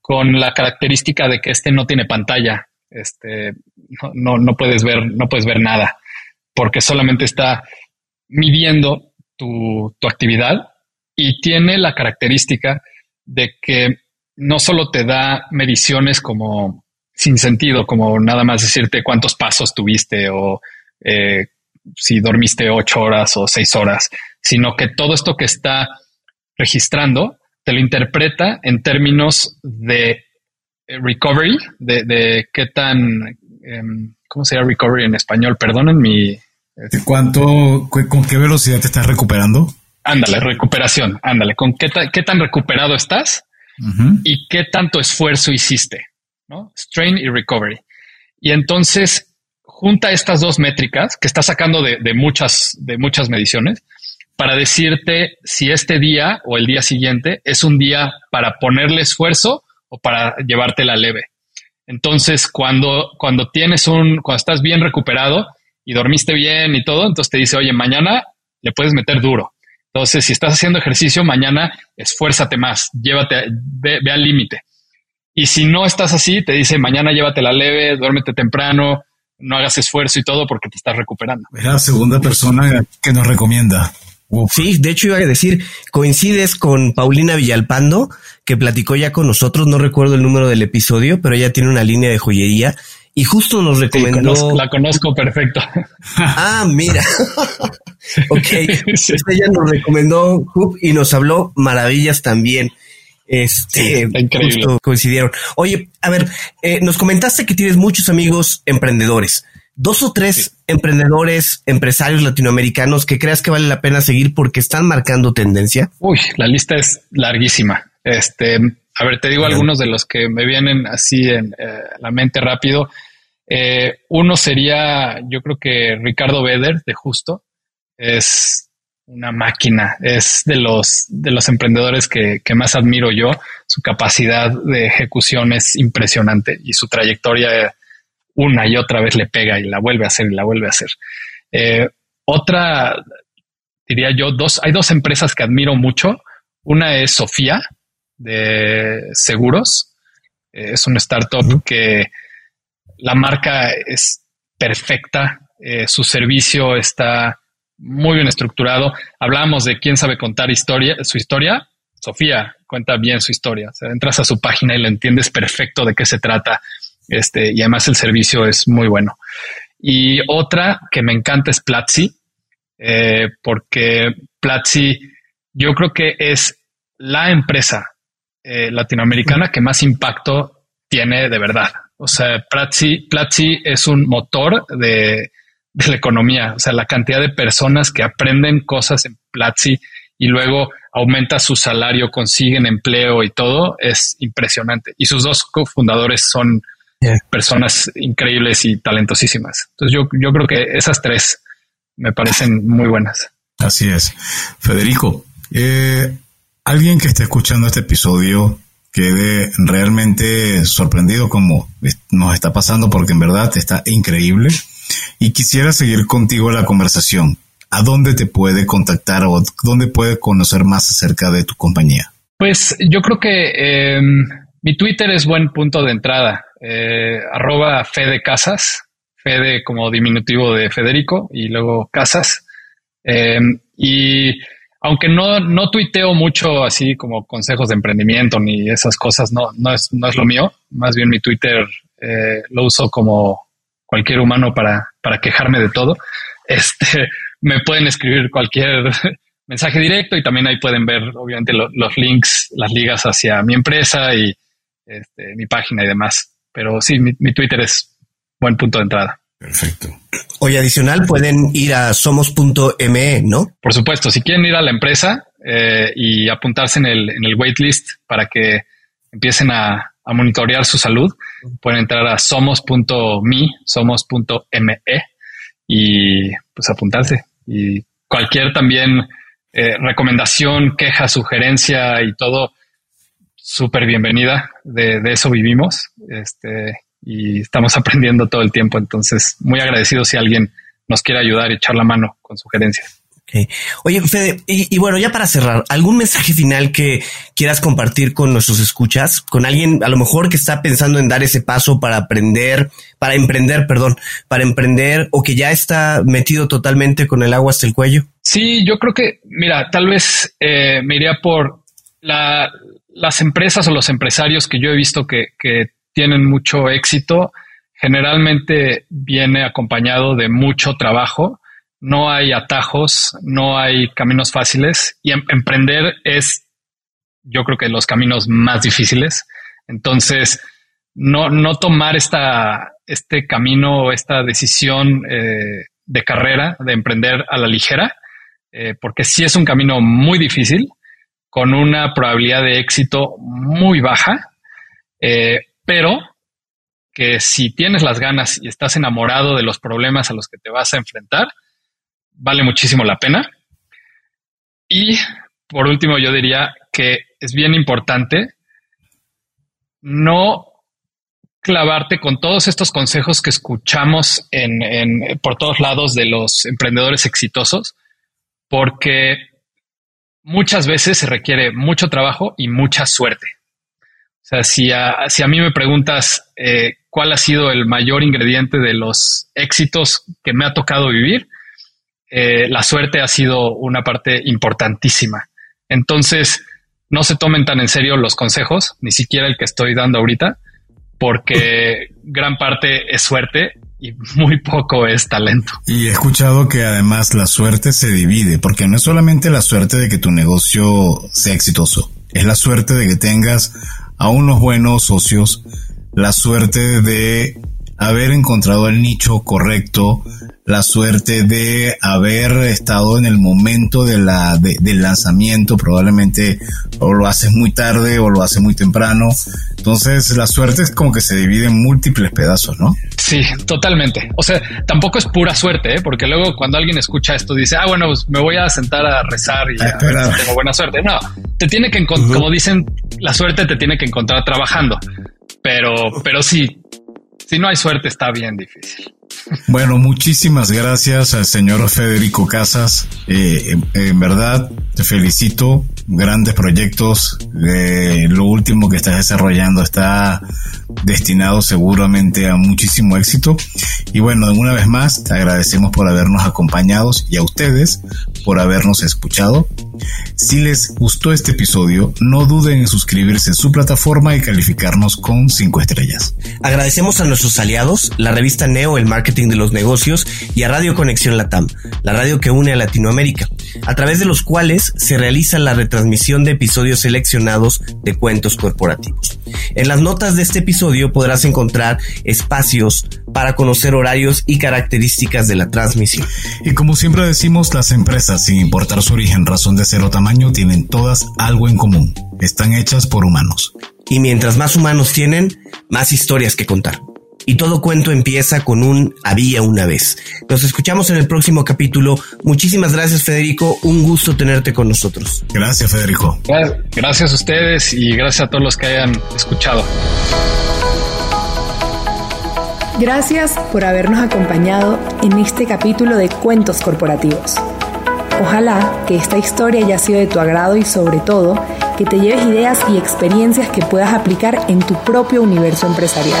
con la característica de que este no tiene pantalla. Este no, no puedes ver, no puedes ver nada, porque solamente está midiendo tu, tu actividad y tiene la característica de que no solo te da mediciones como sin sentido, como nada más decirte cuántos pasos tuviste o eh, si dormiste ocho horas o seis horas, sino que todo esto que está registrando te lo interpreta en términos de eh, recovery, de, qué tan, em, ¿cómo sería recovery en español? Perdonen mi... ¿Cuánto, con qué velocidad te estás recuperando? Ándale, recuperación, ándale, con qué, qué tan recuperado estás y qué tanto esfuerzo hiciste, ¿no? Strain y recovery. Y entonces junta estas dos métricas que está sacando de, muchas, de muchas mediciones para decirte si este día o el día siguiente es un día para ponerle esfuerzo o para llevártela leve. Entonces, cuando, cuando tienes un, cuando estás bien recuperado y dormiste bien y todo, entonces te dice, oye, mañana le puedes meter duro. Entonces, si estás haciendo ejercicio, mañana esfuérzate más, llévate, ve, ve al límite. Y si no estás así, te dice, mañana llévatela leve, duérmete temprano, no hagas esfuerzo y todo porque te estás recuperando. Es la segunda persona que nos recomienda. Sí, de hecho iba a decir, coincides con Paulina Villalpando, que platicó ya con nosotros, no recuerdo el número del episodio, pero ella tiene una línea de joyería y justo nos recomendó. la conozco perfecto. Ah, mira. ok. Pues ella nos recomendó y nos habló maravillas también. Este, justo coincidieron. Oye, a ver, eh, nos comentaste que tienes muchos amigos emprendedores dos o tres emprendedores, empresarios latinoamericanos que creas que vale la pena seguir porque están marcando tendencia? Uy, la lista es larguísima. Este, a ver, te digo algunos de los que me vienen así en eh, la mente rápido. Eh, uno sería, yo creo que Ricardo Beder de Justo es una máquina, es de los de los emprendedores que, que más admiro yo. Su capacidad de ejecución es impresionante y su trayectoria una y otra vez le pega y la vuelve a hacer y la vuelve a hacer. Eh, otra, diría yo, dos, hay dos empresas que admiro mucho. Una es Sofía de seguros. Eh, es un startup que la marca es perfecta. Eh, su servicio está muy bien estructurado. Hablamos de quién sabe contar historia, su historia. Sofía cuenta bien su historia. O entras a su página y le entiendes perfecto de qué se trata este, y además el servicio es muy bueno. Y otra que me encanta es Platzi, eh, porque Platzi yo creo que es la empresa eh, latinoamericana que más impacto tiene de verdad. O sea, Platzi, Platzi es un motor de, de, la economía. O sea, la cantidad de personas que aprenden cosas en Platzi y luego aumenta su salario, consiguen empleo y todo es impresionante. Y sus dos cofundadores son personas increíbles y talentosísimas. Entonces yo, yo creo que esas tres me parecen muy buenas. Así es. Federico, eh, alguien que esté escuchando este episodio quede realmente sorprendido como nos está pasando porque en verdad está increíble y quisiera seguir contigo la conversación. ¿A dónde te puede contactar o dónde puede conocer más acerca de tu compañía? Pues yo creo que em, mi Twitter es buen punto de entrada. Eh, arroba Fede Casas, Fede como diminutivo de Federico y luego Casas. Em, y aunque no, no tuiteo mucho así como consejos de emprendimiento ni esas cosas, no, no, es, no es lo mío. Más bien mi Twitter eh, lo uso como cualquier humano para, para quejarme de todo. Este, me pueden escribir cualquier mensaje directo y también ahí pueden ver obviamente los links, las ligas hacia mi empresa y este, mi página y demás. Pero sí, mi, mi Twitter es buen punto de entrada. Perfecto. Hoy adicional pueden ir a somos.me, ¿no? Por supuesto, si quieren ir a la empresa eh, y apuntarse en el, en el waitlist para que empiecen a, a monitorear su salud, pueden entrar a somos.me, somos.me y pues apuntarse. Y cualquier también eh, recomendación, queja, sugerencia y todo, súper bienvenida. De, de, eso vivimos. Este, y estamos aprendiendo todo el tiempo. Entonces, muy agradecido si alguien nos quiere ayudar y echar la mano con sugerencias. Oye, Fede, y, y, bueno, ya para cerrar, ¿algún mensaje final que quieras compartir con nuestros escuchas? Con alguien a lo mejor que está pensando en dar ese paso para aprender, para emprender, perdón, para emprender o que ya está metido totalmente con el agua hasta el cuello. Sí, yo creo que, mira, tal vez eh, me iría por la, las empresas o los empresarios que yo he visto que, que tienen mucho éxito. Generalmente viene acompañado de mucho trabajo no hay atajos, no hay caminos fáciles y em emprender es, yo creo que los caminos más difíciles. Entonces, no, no tomar esta, este camino, esta decisión eh, de carrera, de emprender a la ligera, eh, porque sí es un camino muy difícil, con una probabilidad de éxito muy baja, eh, pero que si tienes las ganas y estás enamorado de los problemas a los que te vas a enfrentar, vale muchísimo la pena. Y por último, yo diría que es bien importante no clavarte con todos estos consejos que escuchamos en, por todos lados de los emprendedores exitosos, porque muchas veces se requiere mucho trabajo y mucha suerte. O sea, si a, si a mí me preguntas eh, cuál ha sido el mayor ingrediente de los éxitos que me ha tocado vivir, eh, la suerte ha sido una parte importantísima. Entonces, no se tomen tan en serio los consejos, ni siquiera el que estoy dando ahorita, porque gran parte es suerte y muy poco es talento. Y he escuchado que además la suerte se divide, porque no es solamente la suerte de que tu negocio sea exitoso, es la suerte de que tengas a unos buenos socios, la suerte de haber encontrado el nicho correcto, la suerte de haber estado en el momento de la, del lanzamiento, probablemente o lo haces muy tarde o lo haces muy temprano. Entonces la suerte es como que se divide en múltiples pedazos, ¿no? Sí, totalmente. O sea, tampoco es pura suerte, ¿eh? porque luego cuando alguien escucha esto dice, ah, bueno, pues me voy a sentar a rezar y a tengo buena suerte. No, te tiene que, como dicen, la suerte te tiene que encontrar trabajando. Pero, pero sí, si no hay suerte está bien difícil. Bueno, muchísimas gracias al señor Federico Casas. Eh, en, verdad, te felicito. Grandes proyectos. Eh, lo último que estás desarrollando está destinado seguramente a muchísimo éxito. Y bueno, una vez más, te agradecemos por habernos acompañado y a ustedes por habernos escuchado. Si les gustó este episodio, no duden en suscribirse en su plataforma y calificarnos con 5 estrellas. Agradecemos a nuestros aliados, la revista Neo, el marketing de los negocios, y a Radio Conexión Latam, la radio que une a Latinoamérica. a través de los cuales se realiza la retransmisión de episodios seleccionados de cuentos corporativos. En las notas de este episodio podrás encontrar espacios para conocer horarios y características de la transmisión. Y como siempre decimos, las empresas, sin importar su origen, razón de ser o tamaño, tienen todas algo en común. Están hechas por humanos. Y mientras más humanos tienen, más historias que contar. Y todo cuento empieza con un había una vez. Nos escuchamos en el próximo capítulo. Muchísimas gracias, Federico. Un gusto tenerte con nosotros. Gracias, Federico. Gracias a ustedes y gracias a todos los que hayan escuchado. Gracias por habernos acompañado en este capítulo de Cuentos Corporativos. Ojalá que esta historia haya sido de tu agrado y sobre todo que te lleves ideas y experiencias que puedas aplicar en tu propio universo empresarial.